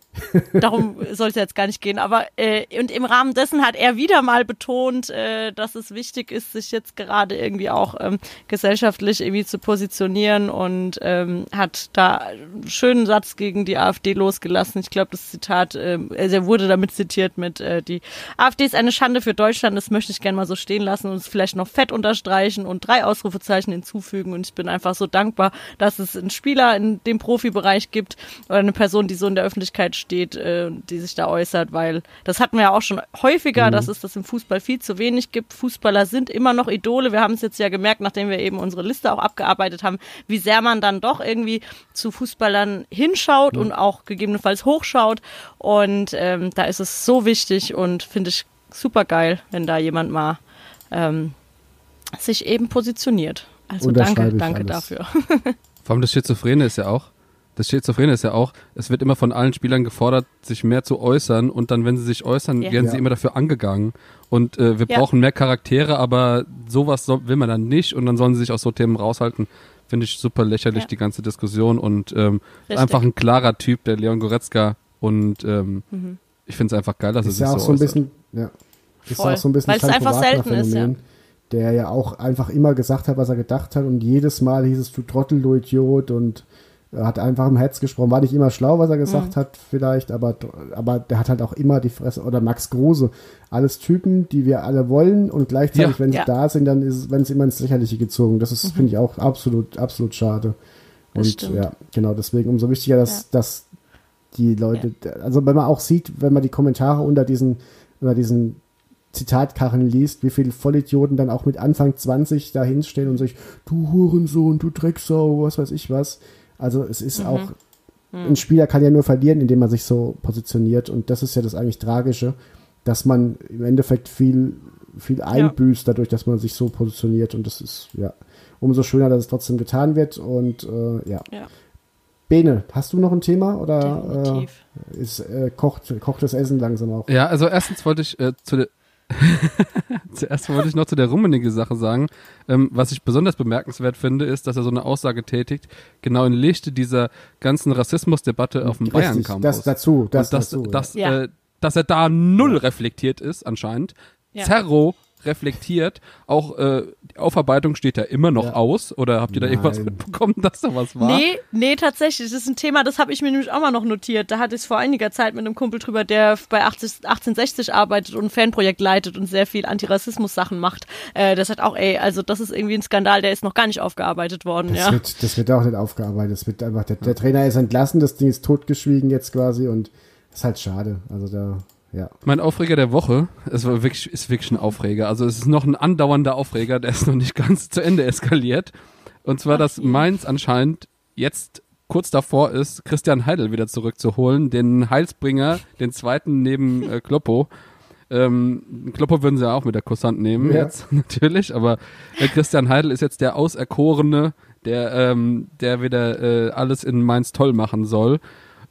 darum *laughs* soll es jetzt gar nicht gehen. Aber äh, und im Rahmen dessen hat er wieder mal betont, äh, dass es wichtig ist, sich jetzt gerade irgendwie auch ähm, gesellschaftlich irgendwie zu positionieren und ähm, hat da einen schönen Satz gegen die AfD losgelassen. Ich glaube, das Zitat, ähm, also er wurde damit zitiert mit äh, die AfD ist eine Schande für Deutschland, das möchte ich gerne mal so stehen lassen und es vielleicht noch fett unterstreichen und drei Ausrufezeichen hinzufügen. Und ich bin einfach so dankbar, dass es einen Spieler in dem Profibereich gibt oder eine Person, die so in der Öffentlichkeit steht, äh, die sich da äußert, weil das hatten wir ja auch schon häufiger, dass es das im Fußball viel zu wenig gibt. Fußballer sind immer noch Idole. Wir haben es jetzt ja gemerkt, nachdem wir eben unsere Liste auch abgearbeitet haben, wie sehr man dann doch irgendwie zu Fußballern hinschaut und auch gegebenenfalls hochschaut. Und ähm, da ist es so wichtig und finde ich super geil, wenn da jemand mal ähm, sich eben positioniert. Also danke, danke alles. dafür. *laughs* Vor allem das Schizophrene ist ja auch, das Schizophrene ist ja auch, es wird immer von allen Spielern gefordert, sich mehr zu äußern und dann, wenn sie sich äußern, Ja. werden sie Ja. immer dafür angegangen. Und äh, wir Ja. brauchen mehr Charaktere, aber sowas soll, will man dann nicht und dann sollen sie sich aus so Themen raushalten. Finde ich super lächerlich, Ja. die ganze Diskussion und ähm, Richtig. einfach ein klarer Typ, der Leon Goretzka und ähm, Mhm. ich finde es einfach geil, dass er Ist sich ja auch so so ein bisschen, ja. Ist Voll. auch so ein bisschen Weil es einfach selten ist, Wagner-Phänomen, der ja auch einfach immer gesagt hat, was er gedacht hat und jedes Mal hieß es, du Trottel, du Idiot und er hat einfach im Herz gesprochen. War nicht immer schlau, was er gesagt Mhm. hat, vielleicht, aber, aber der hat halt auch immer die Fresse. Oder Max Kruse. Alles Typen, die wir alle wollen und gleichzeitig, Ja. wenn sie Ja. Mhm. da sind, dann ist es, es immer ins Lächerliche gezogen. Das ist, finde ich, auch absolut, absolut schade. Und ja, genau, deswegen umso wichtiger, dass, Ja. dass die Leute, also wenn man auch sieht, wenn man die Kommentare unter diesen, unter diesen Zitatkarren liest, wie viele Vollidioten dann auch mit Anfang 20 da hinstehen und sich, du Hurensohn, du Drecksau, was weiß ich was. Also es ist Mhm. auch, ein Spieler kann ja nur verlieren, indem er sich so positioniert und das ist ja das eigentlich Tragische, dass man im Endeffekt viel, viel einbüßt dadurch, dass man sich so positioniert und das ist, ja, umso schöner, dass es trotzdem getan wird und äh, ja. Ja. Bene, hast du noch ein Thema oder äh, ist, äh, kocht, kocht das Essen langsam auch? Ja, also erstens wollte ich äh, zu der *laughs* Zuerst wollte ich noch zu der rummenige Sache sagen. Ähm, was ich besonders bemerkenswert finde, ist, dass er so eine Aussage tätigt, genau in Lichte dieser ganzen Rassismusdebatte auf dem Bayern-Campus. das dazu, das Und dass, dazu. dass, Ja. äh, dass er da null reflektiert ist, anscheinend. Ja. Zerro reflektiert. Auch äh, die Aufarbeitung steht ja immer noch Ja. aus. Oder habt ihr da irgendwas Nein. mitbekommen, dass da was war? Nee, nee, tatsächlich. Das ist ein Thema, das habe ich mir nämlich auch mal noch notiert. Da hatte ich vor einiger Zeit mit einem Kumpel drüber, der bei 80, 1860 arbeitet und ein Fanprojekt leitet und sehr viel Antirassismus-Sachen macht. Äh, das hat auch, ey, also das ist irgendwie ein Skandal, der ist noch gar nicht aufgearbeitet worden, Das, ja. wird, das wird auch nicht aufgearbeitet. Das wird einfach, der, der Trainer ist entlassen, das Ding ist totgeschwiegen jetzt quasi und ist halt schade. Also da, ja. Mein Aufreger der Woche, es war wirklich, ist wirklich ein Aufreger. Also es ist noch ein andauernder Aufreger, der ist noch nicht *laughs* ganz zu Ende eskaliert. Und zwar, dass Mainz anscheinend jetzt kurz davor ist, Christian Heidel wieder zurückzuholen, den Heilsbringer, den zweiten neben äh, Kloppo. Ähm, Kloppo würden sie ja auch mit der Kusshand nehmen Ja. jetzt, *laughs* natürlich, aber äh, Christian Heidel ist jetzt der Auserkorene, der, ähm, der wieder äh, alles in Mainz toll machen soll.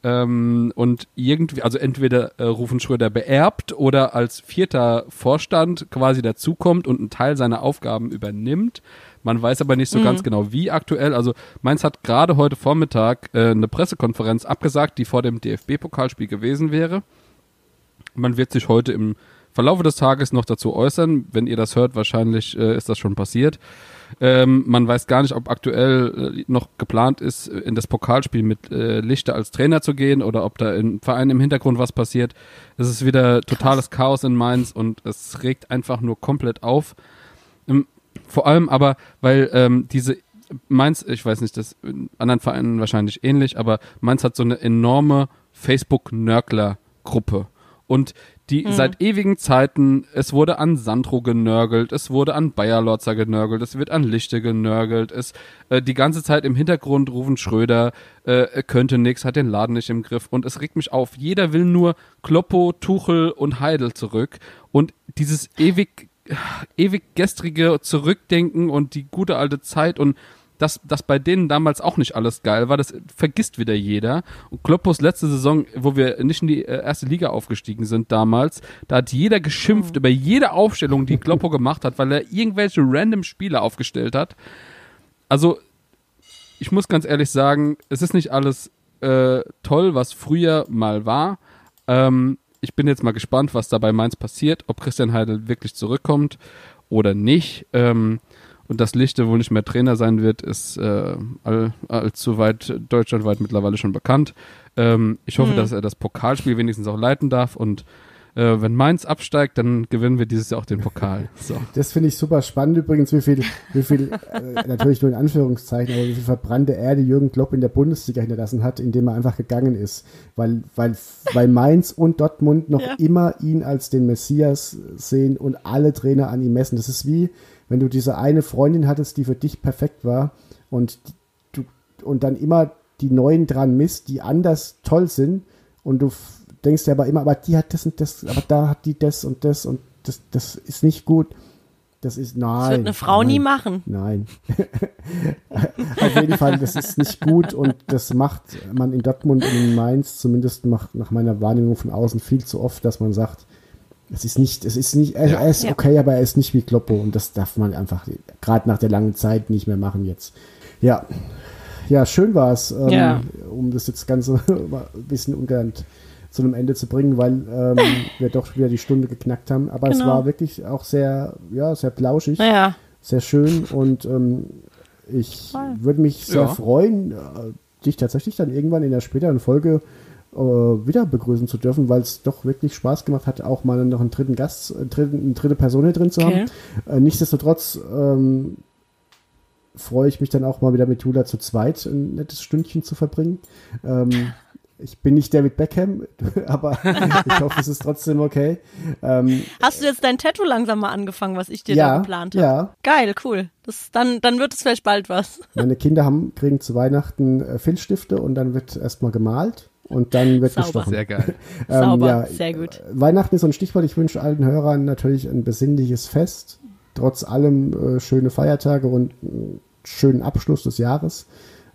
Ähm, und irgendwie, also entweder äh, Rufen Schröder beerbt oder als vierter Vorstand quasi dazukommt und einen Teil seiner Aufgaben übernimmt. Man weiß aber nicht so ganz genau, wie aktuell. Also Mainz hat gerade heute Vormittag äh, eine Pressekonferenz abgesagt, die vor dem DFB-Pokalspiel gewesen wäre. Man wird sich heute im Verlaufe des Tages noch dazu äußern. Wenn ihr das hört, wahrscheinlich äh, ist das schon passiert. Ähm, man weiß gar nicht, ob aktuell äh, noch geplant ist, in das Pokalspiel mit äh, Lichter als Trainer zu gehen oder ob da im Verein im Hintergrund was passiert. Es ist wieder totales Chaos in Mainz und es regt einfach nur komplett auf. Ähm, vor allem aber, weil ähm, diese Mainz, ich weiß nicht, das in anderen Vereinen wahrscheinlich ähnlich, aber Mainz hat so eine enorme Facebook-Nörgler-Gruppe. Und die seit ewigen Zeiten, es wurde an Sandro genörgelt, es wurde an Bayer Lotzer genörgelt, es wird an Lichte genörgelt, es äh, die ganze Zeit im Hintergrund rufen Schröder, äh, er könnte nix, hat den Laden nicht im Griff und es regt mich auf. Jeder will nur Kloppo, Tuchel und Heidel zurück und dieses ewig ewig gestrige Zurückdenken und die gute alte Zeit und dass das bei denen damals auch nicht alles geil war, das vergisst wieder jeder. Und Kloppos letzte Saison, wo wir nicht in die äh, erste Liga aufgestiegen sind damals, da hat jeder geschimpft über jede Aufstellung, die Kloppo gemacht hat, weil er irgendwelche random Spieler aufgestellt hat. Also, ich muss ganz ehrlich sagen, es ist nicht alles äh, toll, was früher mal war. Ähm, ich bin jetzt mal gespannt, was da bei Mainz passiert, ob Christian Heidel wirklich zurückkommt oder nicht. Ähm, und dass Lichte wohl nicht mehr Trainer sein wird, ist äh, all, allzu weit deutschlandweit mittlerweile schon bekannt. Ähm, ich hoffe, dass er das Pokalspiel wenigstens auch leiten darf und äh, wenn Mainz absteigt, dann gewinnen wir dieses Jahr auch den Pokal. *laughs* So. Das finde ich super spannend übrigens, wie viel, wie viel, äh, natürlich nur in Anführungszeichen, aber wie viel verbrannte Erde Jürgen Klopp in der Bundesliga hinterlassen hat, indem er einfach gegangen ist. Weil, weil, weil Mainz und Dortmund noch Ja. immer ihn als den Messias sehen und alle Trainer an ihm messen. Das ist wie, wenn du diese eine Freundin hattest, die für dich perfekt war und du, und dann immer die neuen dran misst, die anders toll sind und du denkst dir aber immer, aber die hat das und das, aber da hat die das und das und das, das ist nicht gut. Das ist, nein. Das wird eine Frau nein, nie machen. Nein. *laughs* Auf jeden Fall, das ist nicht gut und das macht man in Dortmund und in Mainz, zumindest macht nach meiner Wahrnehmung von außen viel zu oft, dass man sagt, es ist nicht, es ist nicht, er, er ist Ja. okay, aber er ist nicht wie Kloppo und das darf man einfach gerade nach der langen Zeit nicht mehr machen jetzt. Ja, ja, schön war es, ähm, Ja. um das jetzt Ganze *laughs* ein bisschen ungelernt zu einem Ende zu bringen, weil ähm, *laughs* wir doch wieder die Stunde geknackt haben. Aber es Genau. war wirklich auch sehr, ja, sehr plauschig Naja, sehr schön und ähm, ich Voll. würde mich sehr Ja. freuen, äh, dich tatsächlich dann irgendwann in der späteren Folge äh, wieder begrüßen zu dürfen, weil es doch wirklich Spaß gemacht hat, auch mal noch einen dritten Gast, äh, dritten, eine dritte Person hier drin zu Okay. haben. Äh, nichtsdestotrotz ähm, freue ich mich dann auch mal wieder mit Jula zu zweit ein nettes Stündchen zu verbringen. Ähm, ich bin nicht David Beckham, *laughs* aber ich hoffe, es ist trotzdem okay. Ähm, hast du jetzt dein Tattoo langsam mal angefangen, was ich dir da ja, geplant habe? ja, Geil, cool. Das, dann, dann wird es vielleicht bald was. Meine Kinder haben, kriegen zu Weihnachten äh, Filzstifte und dann wird erstmal gemalt und dann wird Sauber. gestochen. Sehr geil. *laughs* Ähm, Sauber, ja, sehr gut. äh, Weihnachten ist so ein Stichwort. Ich wünsche allen Hörern natürlich ein besinnliches Fest. Trotz allem äh, schöne Feiertage und einen schönen Abschluss des Jahres.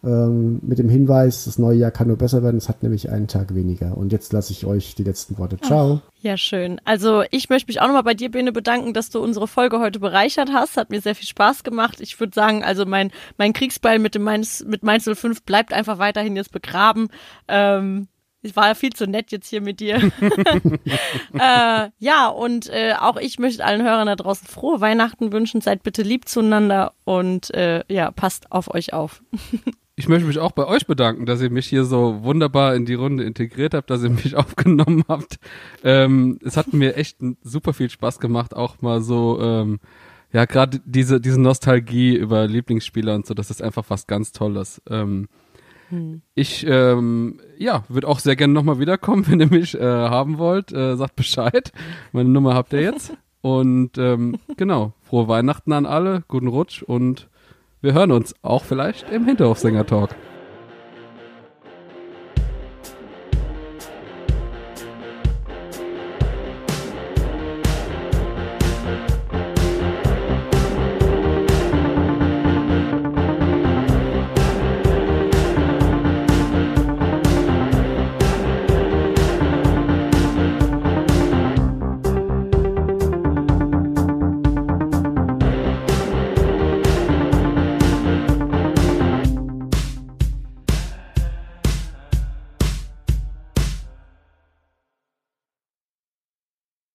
Ähm, mit dem Hinweis, das neue Jahr kann nur besser werden. Es hat nämlich einen Tag weniger. Und jetzt lasse ich euch die letzten Worte. Ciao. Ja, schön. Also ich möchte mich auch nochmal bei dir, Bene, bedanken, dass du unsere Folge heute bereichert hast. Hat mir sehr viel Spaß gemacht. Ich würde sagen, also mein, mein Kriegsbeil mit dem Mainz, mit Mainz 05 bleibt einfach weiterhin jetzt begraben. Ähm, es war ja viel zu nett jetzt hier mit dir. *laughs* *laughs* äh, ja, und äh, auch ich möchte allen Hörern da draußen frohe Weihnachten wünschen. Seid bitte lieb zueinander und äh, ja, passt auf euch auf. *laughs* Ich möchte mich auch bei euch bedanken, dass ihr mich hier so wunderbar in die Runde integriert habt, dass ihr *laughs* mich aufgenommen habt. Ähm, es hat mir echt super viel Spaß gemacht, auch mal so, ähm, ja, gerade diese, diese Nostalgie über Lieblingsspieler und so, das ist einfach was ganz Tolles. Ähm, Ich, ähm, ja, würde auch sehr gerne nochmal wiederkommen, *laughs* wenn ihr mich äh, haben wollt. Äh, sagt Bescheid. Meine Nummer habt ihr jetzt. *laughs* Und ähm, genau, frohe Weihnachten an alle, guten Rutsch und wir hören uns auch vielleicht im Hinterhofsänger-Talk.